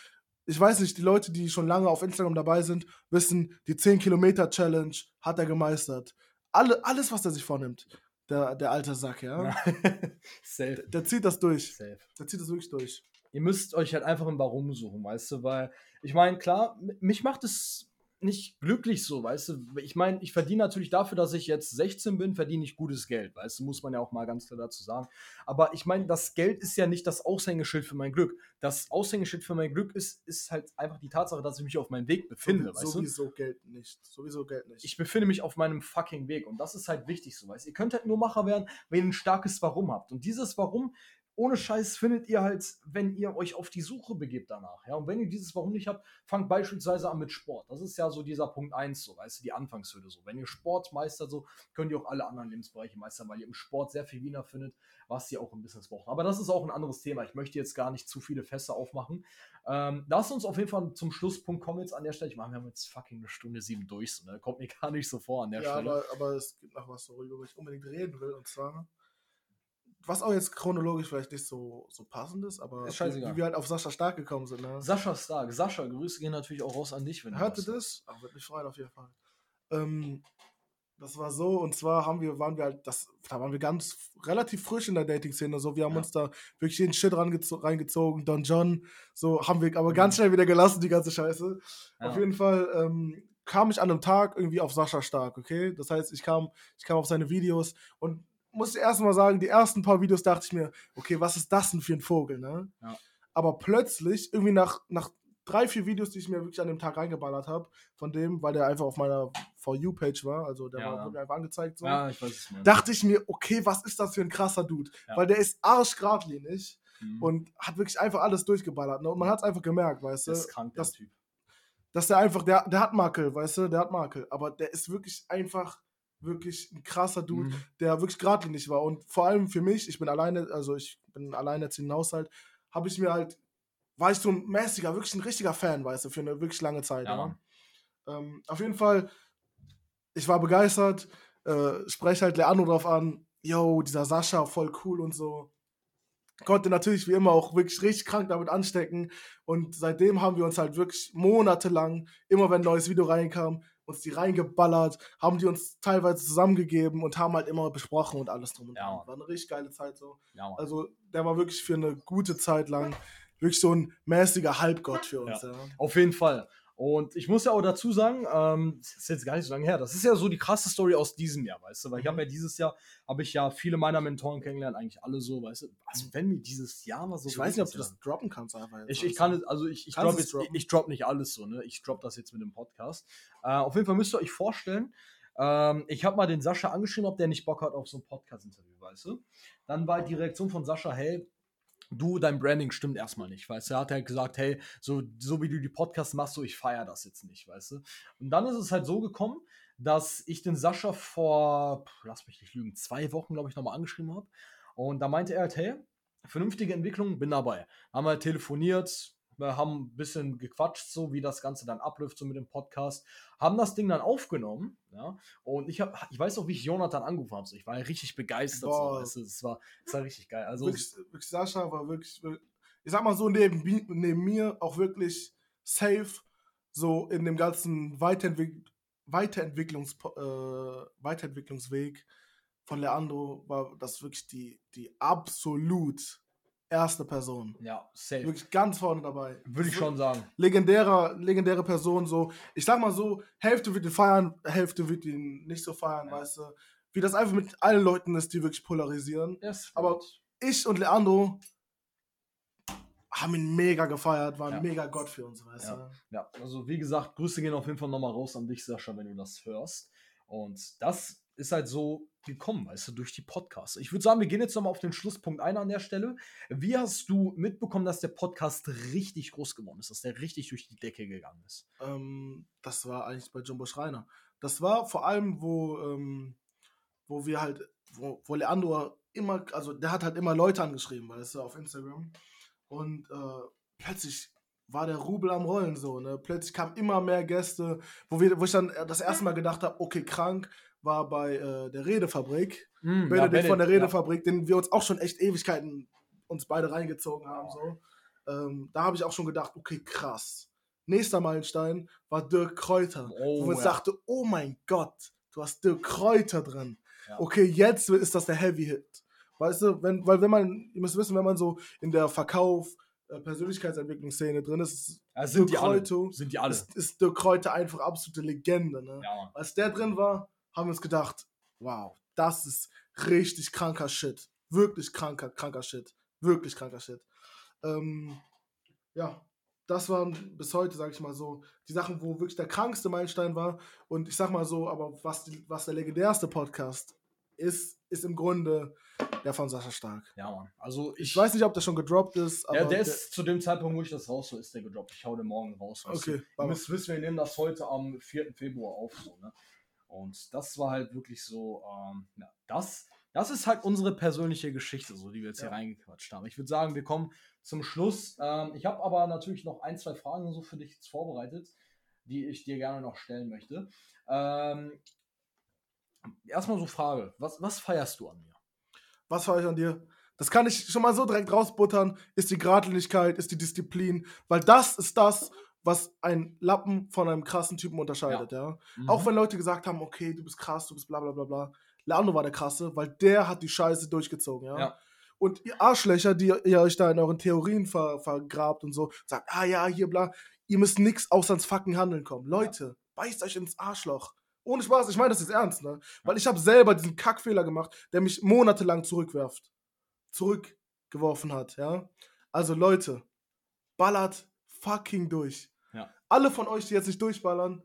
Ich weiß nicht, die Leute, die schon lange auf Instagram dabei sind, wissen, die 10-Kilometer-Challenge hat er gemeistert. Alle, alles, was er sich vornimmt, der, der alte Sack, ja. Ja. Safe. Der, der zieht das durch. Safe. Der zieht das wirklich durch. Ihr müsst euch halt einfach ein Warum suchen, weißt du, weil ich meine, klar, mich macht es nicht glücklich so, weißt du. Ich meine, ich verdiene natürlich dafür, dass ich jetzt 16 bin, verdiene ich gutes Geld, weißt du, muss man ja auch mal ganz klar dazu sagen. Aber ich meine, das Geld ist ja nicht das Aushängeschild für mein Glück. Das Aushängeschild für mein Glück ist, ist halt einfach die Tatsache, dass ich mich auf meinem Weg befinde, Sowie- weißt du. Sowieso Geld nicht. Sowieso Geld nicht. ich befinde mich auf meinem fucking Weg und das ist halt wichtig so, weißt Ihr könnt halt nur Macher werden, wenn ihr ein starkes Warum habt. Und dieses Warum, ohne Scheiß, findet ihr halt, wenn ihr euch auf die Suche begebt danach. Ja, und wenn ihr dieses Warum nicht habt, fangt beispielsweise an mit Sport. Das ist ja so dieser Punkt 1, so, weißt du, die Anfangshürde so. Wenn ihr Sport meistert, so, könnt ihr auch alle anderen Lebensbereiche meistern, weil ihr im Sport sehr viel Wiener findet, was ihr auch im Business braucht. Aber das ist auch ein anderes Thema. Ich möchte jetzt gar nicht zu viele Fässer aufmachen. Ähm, lass uns auf jeden Fall zum Schlusspunkt kommen jetzt an der Stelle. Ich meine, wir haben jetzt fucking eine Stunde sieben durch, so, ne? Kommt mir gar nicht so vor an der ja, Stelle. aber, aber es gibt noch was, worüber ich unbedingt reden will. Und zwar, was auch jetzt chronologisch vielleicht nicht so, so passend ist, aber Ist scheißegal. wie wir halt auf Sascha Stark gekommen sind. Ne? Sascha Stark. Sascha, Grüße gehen natürlich auch raus an dich, wenn du Hörte das das? Ach, würde mich freuen auf jeden Fall. Ähm, das war so, und zwar haben wir, waren wir halt, das, da waren wir ganz relativ frisch in der Dating-Szene. So, wir haben Ja. uns da wirklich jeden Shit reingezogen. Don John, so haben wir aber Mhm. ganz schnell wieder gelassen, die ganze Scheiße. Ja. Auf jeden Fall ähm, kam ich an einem Tag irgendwie auf Sascha Stark, okay? Das heißt, ich kam, ich kam auf seine Videos und musste erst mal sagen, die ersten paar Videos dachte ich mir, okay, was ist das denn für ein Vogel, ne? Ja. Aber plötzlich, irgendwie nach, nach drei, vier Videos, die ich mir wirklich an dem Tag reingeballert habe, von dem, weil der einfach auf meiner For You-Page war, also der Ja, war, ja. wurde mir einfach angezeigt, so, Ja, ich weiß dachte ich mir, okay, was ist das für ein krasser Dude? Ja. Weil der ist arschgradlinig Mhm. und hat wirklich einfach alles durchgeballert. Ne? Und man hat es einfach gemerkt, weißt du? das ist krank, der das- Typ. dass der einfach, der, der hat Makel, weißt du, der hat Makel, aber der ist wirklich einfach wirklich ein krasser Dude, mhm. der wirklich geradlinig war. Und vor allem für mich, ich bin alleine, also ich bin alleinerziehender Haushalt, habe ich mir halt, war ich so ein mäßiger, wirklich ein richtiger Fan, weißt du, für eine wirklich lange Zeit. Ja. ja. Ähm, auf jeden Fall, ich war begeistert, äh, spreche halt Leandro drauf an, yo, dieser Sascha, voll cool und so. Konnte natürlich wie immer auch wirklich richtig krank damit anstecken. Und seitdem haben wir uns halt wirklich monatelang, immer wenn ein neues Video reinkam, uns die reingeballert, haben die uns teilweise zusammengegeben und haben halt immer besprochen und alles drum und dran. Ja, war eine richtig geile Zeit so. Ja, also der war wirklich für eine gute Zeit lang wirklich so ein mäßiger Halbgott für uns. Ja. Auf jeden Fall. Und ich muss ja auch dazu sagen, ähm, das ist jetzt gar nicht so lange her, das ist ja so die krasse Story aus diesem Jahr, weißt du, weil ich habe mhm. ja dieses Jahr, habe ich ja viele meiner Mentoren kennengelernt, eigentlich alle so, weißt du, also wenn mir dieses Jahr mal so... Ich weiß nicht, ob du das droppen kannst einfach jetzt. Ich, ich kann, also ich, ich drop jetzt, ich, ich drop nicht alles so, ne, ich drop das jetzt mit dem Podcast. Äh, auf jeden Fall müsst ihr euch vorstellen, ähm, ich habe mal den Sascha angeschrieben, ob der nicht Bock hat auf so ein Podcast-Interview, weißt du. Dann war die Reaktion von Sascha, hey, du, dein Branding stimmt erstmal nicht, weißt du. Er hat halt gesagt, hey, so, so wie du die Podcasts machst, so ich feiere das jetzt nicht, weißt du. Und dann ist es halt so gekommen, dass ich den Sascha vor, lass mich nicht lügen, zwei Wochen, glaube ich, nochmal angeschrieben habe. Und da meinte er halt, hey, vernünftige Entwicklung, bin dabei. Haben halt telefoniert, wir haben ein bisschen gequatscht, so wie das Ganze dann abläuft, so mit dem Podcast. Haben das Ding dann aufgenommen, ja. Und ich habe, ich weiß auch, wie ich Jonathan angerufen habe. So. Ich war richtig begeistert. So. Es, es, war, es war richtig geil. Also, wirklich, wirklich, Sascha war wirklich, ich sag mal so, neben, neben mir auch wirklich safe, so in dem ganzen Weiterentwick Weiterentwicklungs, äh, Weiterentwicklungsweg von Leandro war das wirklich die, die absolut erste Person. Ja, safe. Wirklich ganz vorne dabei. Würde ich schon sagen. Legendärer, legendäre Person, so. Ich sag mal so, Hälfte wird ihn feiern, Hälfte wird ihn nicht so feiern, ja. weißt du. Wie das einfach mit allen Leuten ist, die wirklich polarisieren. Yes, Aber ich und Leandro haben ihn mega gefeiert, war ein ja. mega Gott für uns, weißt ja. du. Ja, also wie gesagt, Grüße gehen auf jeden Fall nochmal raus an dich, Sascha, wenn du das hörst. Und das ist halt so gekommen, weißt du, durch die Podcasts. Ich würde sagen, wir gehen jetzt nochmal auf den Schlusspunkt ein an der Stelle. Wie hast du mitbekommen, dass der Podcast richtig groß geworden ist, dass der richtig durch die Decke gegangen ist? Ähm, das war eigentlich bei Jumbo Schreiner. Das war vor allem, wo, ähm, wo wir halt, wo, wo Leandro immer, also der hat halt immer Leute angeschrieben, weißt du, auf Instagram. Und äh, plötzlich war der Rubel am Rollen so, ne? Plötzlich kamen immer mehr Gäste, wo, wir, wo ich dann das erste Mal gedacht habe, okay, krank, war bei äh, der Redefabrik. Mm, Benedikt ja, von der Redefabrik, ja. den wir uns auch schon echt Ewigkeiten uns beide reingezogen haben. So. Ähm, da habe ich auch schon gedacht, okay, krass. Nächster Meilenstein war Dirk Kräuter. Oh, wo man ja. dachte, oh mein Gott, du hast Dirk Kräuter drin. Ja. Okay, jetzt ist das der Heavy Hit. Weißt du, wenn, weil wenn man, ihr müsst wissen, wenn man so in der Verkauf, äh, Persönlichkeitsentwicklungsszene drin ist, ja, sind, die Kräuter, alle. sind die alle. Ist, ist Dirk Kräuter einfach absolute Legende. Ne? Ja, Als der drin war, haben wir uns gedacht, wow, das ist richtig kranker Shit. Wirklich kranker, kranker Shit. Wirklich kranker Shit. Ähm, ja, das waren bis heute, sag ich mal so, die Sachen, wo wirklich der krankste Meilenstein war. Und ich sag mal so, aber was, die, was der legendärste Podcast ist, ist im Grunde der von Sascha Stark. Ja, Mann. Also ich, ich weiß nicht, ob der schon gedroppt ist. ja, der ist zu dem Zeitpunkt, wo ich das raus so ist der gedroppt. Ich hau den morgen raus. Okay. Du. Ihr müsst wissen, wir nehmen das heute am 4. Februar auf. So, ne? Und das war halt wirklich so, ähm, ja, das, das ist halt unsere persönliche Geschichte, so die wir jetzt ja. hier reingequatscht haben. Ich würde sagen, wir kommen zum Schluss. Ähm, ich habe aber natürlich noch ein, zwei Fragen so für dich jetzt vorbereitet, die ich dir gerne noch stellen möchte. Ähm, erstmal so Frage, was, was feierst du an mir? Was feiere ich an dir? Das kann ich schon mal so direkt rausbuttern. Ist die Gradlinigkeit, ist die Disziplin, weil das ist das, was ein Lappen von einem krassen Typen unterscheidet, ja. ja? Mhm. Auch wenn Leute gesagt haben, okay, du bist krass, du bist bla bla bla bla. Leandro war der krasse, weil der hat die Scheiße durchgezogen, ja. ja. Und ihr Arschlöcher, die ihr euch da in euren Theorien ver vergrabt und so, sagt, ah ja, hier bla, ihr müsst nix außer ins fucking Handeln kommen. Leute, ja. beißt euch ins Arschloch. Ohne Spaß, ich meine das ist ernst, ne? Weil ich habe selber diesen Kackfehler gemacht, der mich monatelang zurückwerft. Zurückgeworfen hat, ja. Also Leute, ballert fucking durch alle von euch, die jetzt nicht durchballern,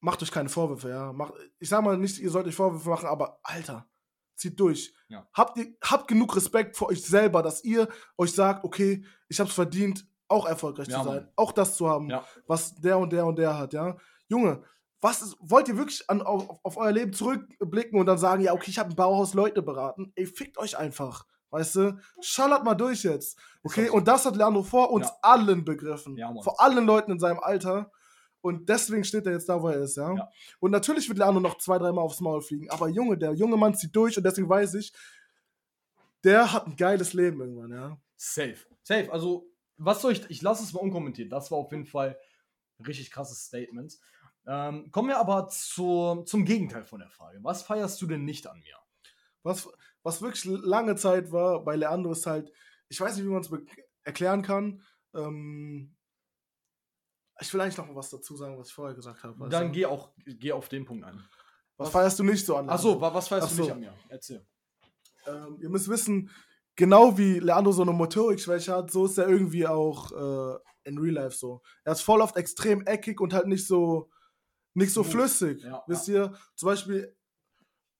macht euch keine Vorwürfe, ja. Macht, ich sag mal nicht, ihr sollt euch Vorwürfe machen, aber Alter, zieht durch. Ja. Habt, ihr, habt genug Respekt vor euch selber, dass ihr euch sagt, okay, ich hab's verdient, auch erfolgreich ja, zu sein, Mann. auch das zu haben, ja. was der und der und der hat, ja. Junge, was ist, wollt ihr wirklich an, auf, auf euer Leben zurückblicken und dann sagen, ja, okay, ich habe ein Bauhaus Leute beraten? Ey, fickt euch einfach. Weißt du? Schallert mal durch jetzt. Okay? Und das hat Leandro vor uns ja. allen begriffen. Ja, vor allen Leuten in seinem Alter. Und deswegen steht er jetzt da, wo er ist, ja? ja. Und natürlich wird Leandro noch zwei, dreimal aufs Maul fliegen. Aber Junge, der junge Mann zieht durch und deswegen weiß ich, der hat ein geiles Leben irgendwann, ja. Safe. Safe. Also, was soll ich. Ich lasse es mal unkommentiert. Das war auf jeden Fall ein richtig krasses Statement. Ähm, kommen wir aber zu, zum Gegenteil von der Frage. Was feierst du denn nicht an mir? Was, was wirklich lange Zeit war bei Leandro ist halt, ich weiß nicht, wie man es erklären kann. Ähm, ich will eigentlich noch was dazu sagen, was ich vorher gesagt habe. Dann geh auch geh auf den Punkt ein. Was, was feierst du nicht so an? Achso, was feierst Ach du nicht an mir? Erzähl. Ähm, ihr müsst wissen, genau wie Leandro so eine Motorikschwäche hat, so ist er irgendwie auch äh, in Real Life so. Er ist voll oft extrem eckig und halt nicht so nicht so flüssig. Ja, wisst ihr? Zum Beispiel,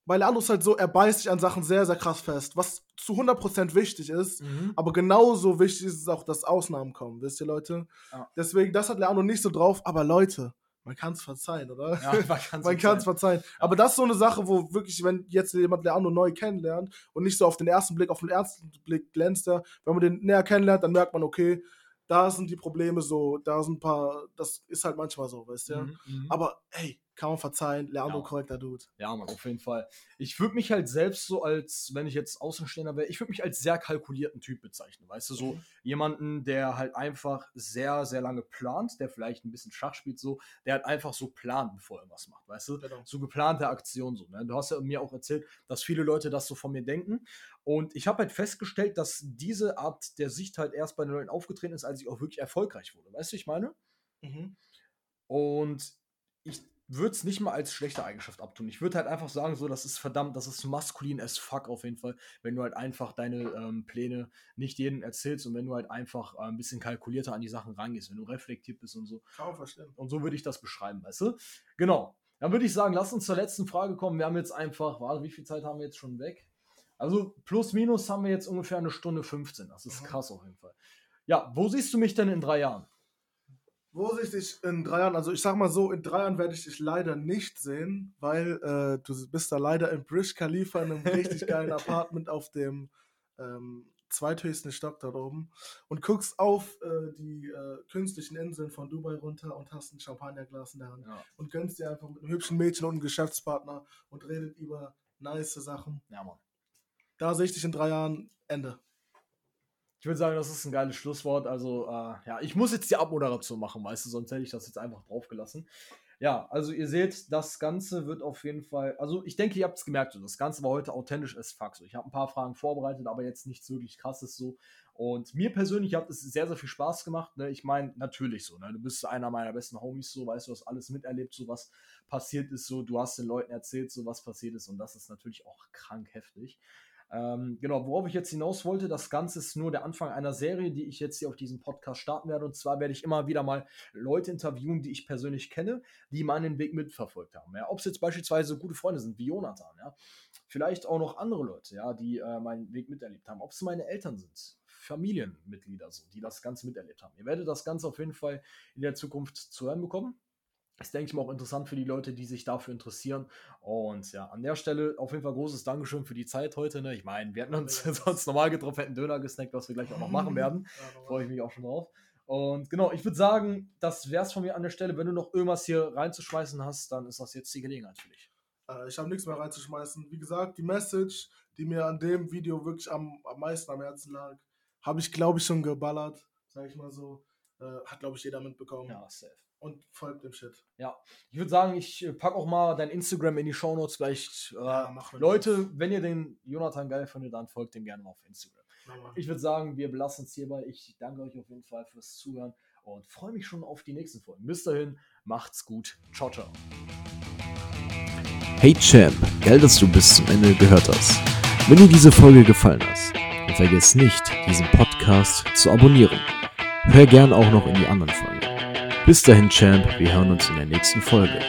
bei Leandro ist halt so, er beißt sich an Sachen sehr, sehr krass fest, was zu 100% wichtig ist, mhm. aber genauso wichtig ist es auch, dass Ausnahmen kommen, wisst ihr, Leute? Ja. Deswegen, das hat Leandro nicht so drauf, aber Leute, man kann es verzeihen, oder? Ja, man kann es verzeihen. Aber das ist so eine Sache, wo wirklich, wenn jetzt jemand Leandro neu kennenlernt und nicht so auf den ersten Blick, auf den ersten Blick glänzt er, wenn man den näher kennenlernt, dann merkt man, okay, da sind die Probleme so, da sind ein paar, das ist halt manchmal so, weißt du? Mhm, mhm. Aber hey, kann man verzeihen, Leandro ja. korrekter Dude. Ja, man, auf jeden Fall. Ich würde mich halt selbst so als, wenn ich jetzt Außenstehender wäre, ich würde mich als sehr kalkulierten Typ bezeichnen, weißt du, so mhm. jemanden, der halt einfach sehr, sehr lange plant, der vielleicht ein bisschen Schach spielt, so, der halt einfach so plant, bevor er was macht, weißt du? Genau. So geplante Aktion, so, ne? Du hast ja mir auch erzählt, dass viele Leute das so von mir denken und ich habe halt festgestellt, dass diese Art der Sicht halt erst bei den Leuten aufgetreten ist, als ich auch wirklich erfolgreich wurde, weißt du, ich meine? Mhm. Und ich würde es nicht mal als schlechte Eigenschaft abtun. Ich würde halt einfach sagen, so, das ist verdammt, das ist maskulin as fuck auf jeden Fall, wenn du halt einfach deine ähm, Pläne nicht jedem erzählst und wenn du halt einfach äh, ein bisschen kalkulierter an die Sachen rangehst, wenn du reflektiert bist und so. Kann verstehen. Und so würde ich das beschreiben, weißt du? Genau. Dann würde ich sagen, lass uns zur letzten Frage kommen. Wir haben jetzt einfach, warte, wie viel Zeit haben wir jetzt schon weg? Also plus minus haben wir jetzt ungefähr eine Stunde 15. Das ist mhm. krass auf jeden Fall. Ja, wo siehst du mich denn in drei Jahren? Wo sehe ich dich in drei Jahren? Also ich sag mal so, in drei Jahren werde ich dich leider nicht sehen, weil äh, du bist da leider im British Khalifa in einem richtig geilen Apartment auf dem ähm, zweithöchsten Stock da oben und guckst auf äh, die äh, künstlichen Inseln von Dubai runter und hast ein Champagnerglas in der Hand ja. und gönnst dir einfach mit einem hübschen Mädchen und einem Geschäftspartner und redet über nice Sachen. Ja, Mann. Da sehe ich dich in drei Jahren. Ende. Ich würde sagen, das ist ein geiles Schlusswort. Also, äh, ja, ich muss jetzt die Abmoderation machen, weißt du, sonst hätte ich das jetzt einfach draufgelassen. Ja, also ihr seht, das Ganze wird auf jeden Fall, also ich denke, ihr habt es gemerkt, das Ganze war heute authentisch as fuck. Ich habe ein paar Fragen vorbereitet, aber jetzt nichts wirklich krasses so. Und mir persönlich hat es sehr, sehr viel Spaß gemacht. Ne? Ich meine, natürlich so, ne? du bist einer meiner besten Homies, so, weißt du, hast alles miterlebt, so was passiert ist, so, du hast den Leuten erzählt, so was passiert ist und das ist natürlich auch krank heftig. Ähm, genau, worauf ich jetzt hinaus wollte, das Ganze ist nur der Anfang einer Serie, die ich jetzt hier auf diesem Podcast starten werde. Und zwar werde ich immer wieder mal Leute interviewen, die ich persönlich kenne, die meinen Weg mitverfolgt haben. Ja? Ob es jetzt beispielsweise gute Freunde sind, wie Jonathan, ja. Vielleicht auch noch andere Leute, ja, die äh, meinen Weg miterlebt haben. Ob es meine Eltern sind, Familienmitglieder so, die das Ganze miterlebt haben. Ihr werdet das Ganze auf jeden Fall in der Zukunft zu hören bekommen ist, denke ich mal, auch interessant für die Leute, die sich dafür interessieren. Und ja, an der Stelle auf jeden Fall großes Dankeschön für die Zeit heute. Ne? Ich meine, wir hätten uns ja, sonst normal getroffen, hätten Döner gesnackt, was wir gleich auch noch machen werden. Ja, Freue ich mich auch schon drauf. Und genau, ich würde sagen, das wäre es von mir an der Stelle. Wenn du noch irgendwas hier reinzuschmeißen hast, dann ist das jetzt die Gelegenheit für dich. Äh, ich habe nichts mehr reinzuschmeißen. Wie gesagt, die Message, die mir an dem Video wirklich am, am meisten am Herzen lag, habe ich, glaube ich, schon geballert, sage ich mal so. Äh, hat, glaube ich, jeder mitbekommen. Ja, safe und folgt dem Shit. Ja, ich würde sagen, ich äh, packe auch mal dein Instagram in die Shownotes. Vielleicht, äh, ja, Leute, das. wenn ihr den Jonathan geil findet, dann folgt dem gerne mal auf Instagram. Ja, ich würde sagen, wir belassen es hierbei. Ich danke euch auf jeden Fall fürs Zuhören und freue mich schon auf die nächsten Folgen. Bis dahin, macht's gut. Ciao, ciao. Hey Champ, geil, dass du bis zum Ende gehört hast. Wenn dir diese Folge gefallen hat, dann vergiss nicht, diesen Podcast zu abonnieren. Hör gern auch noch in die anderen Folgen. Bis dahin, Champ, wir hören uns in der nächsten Folge.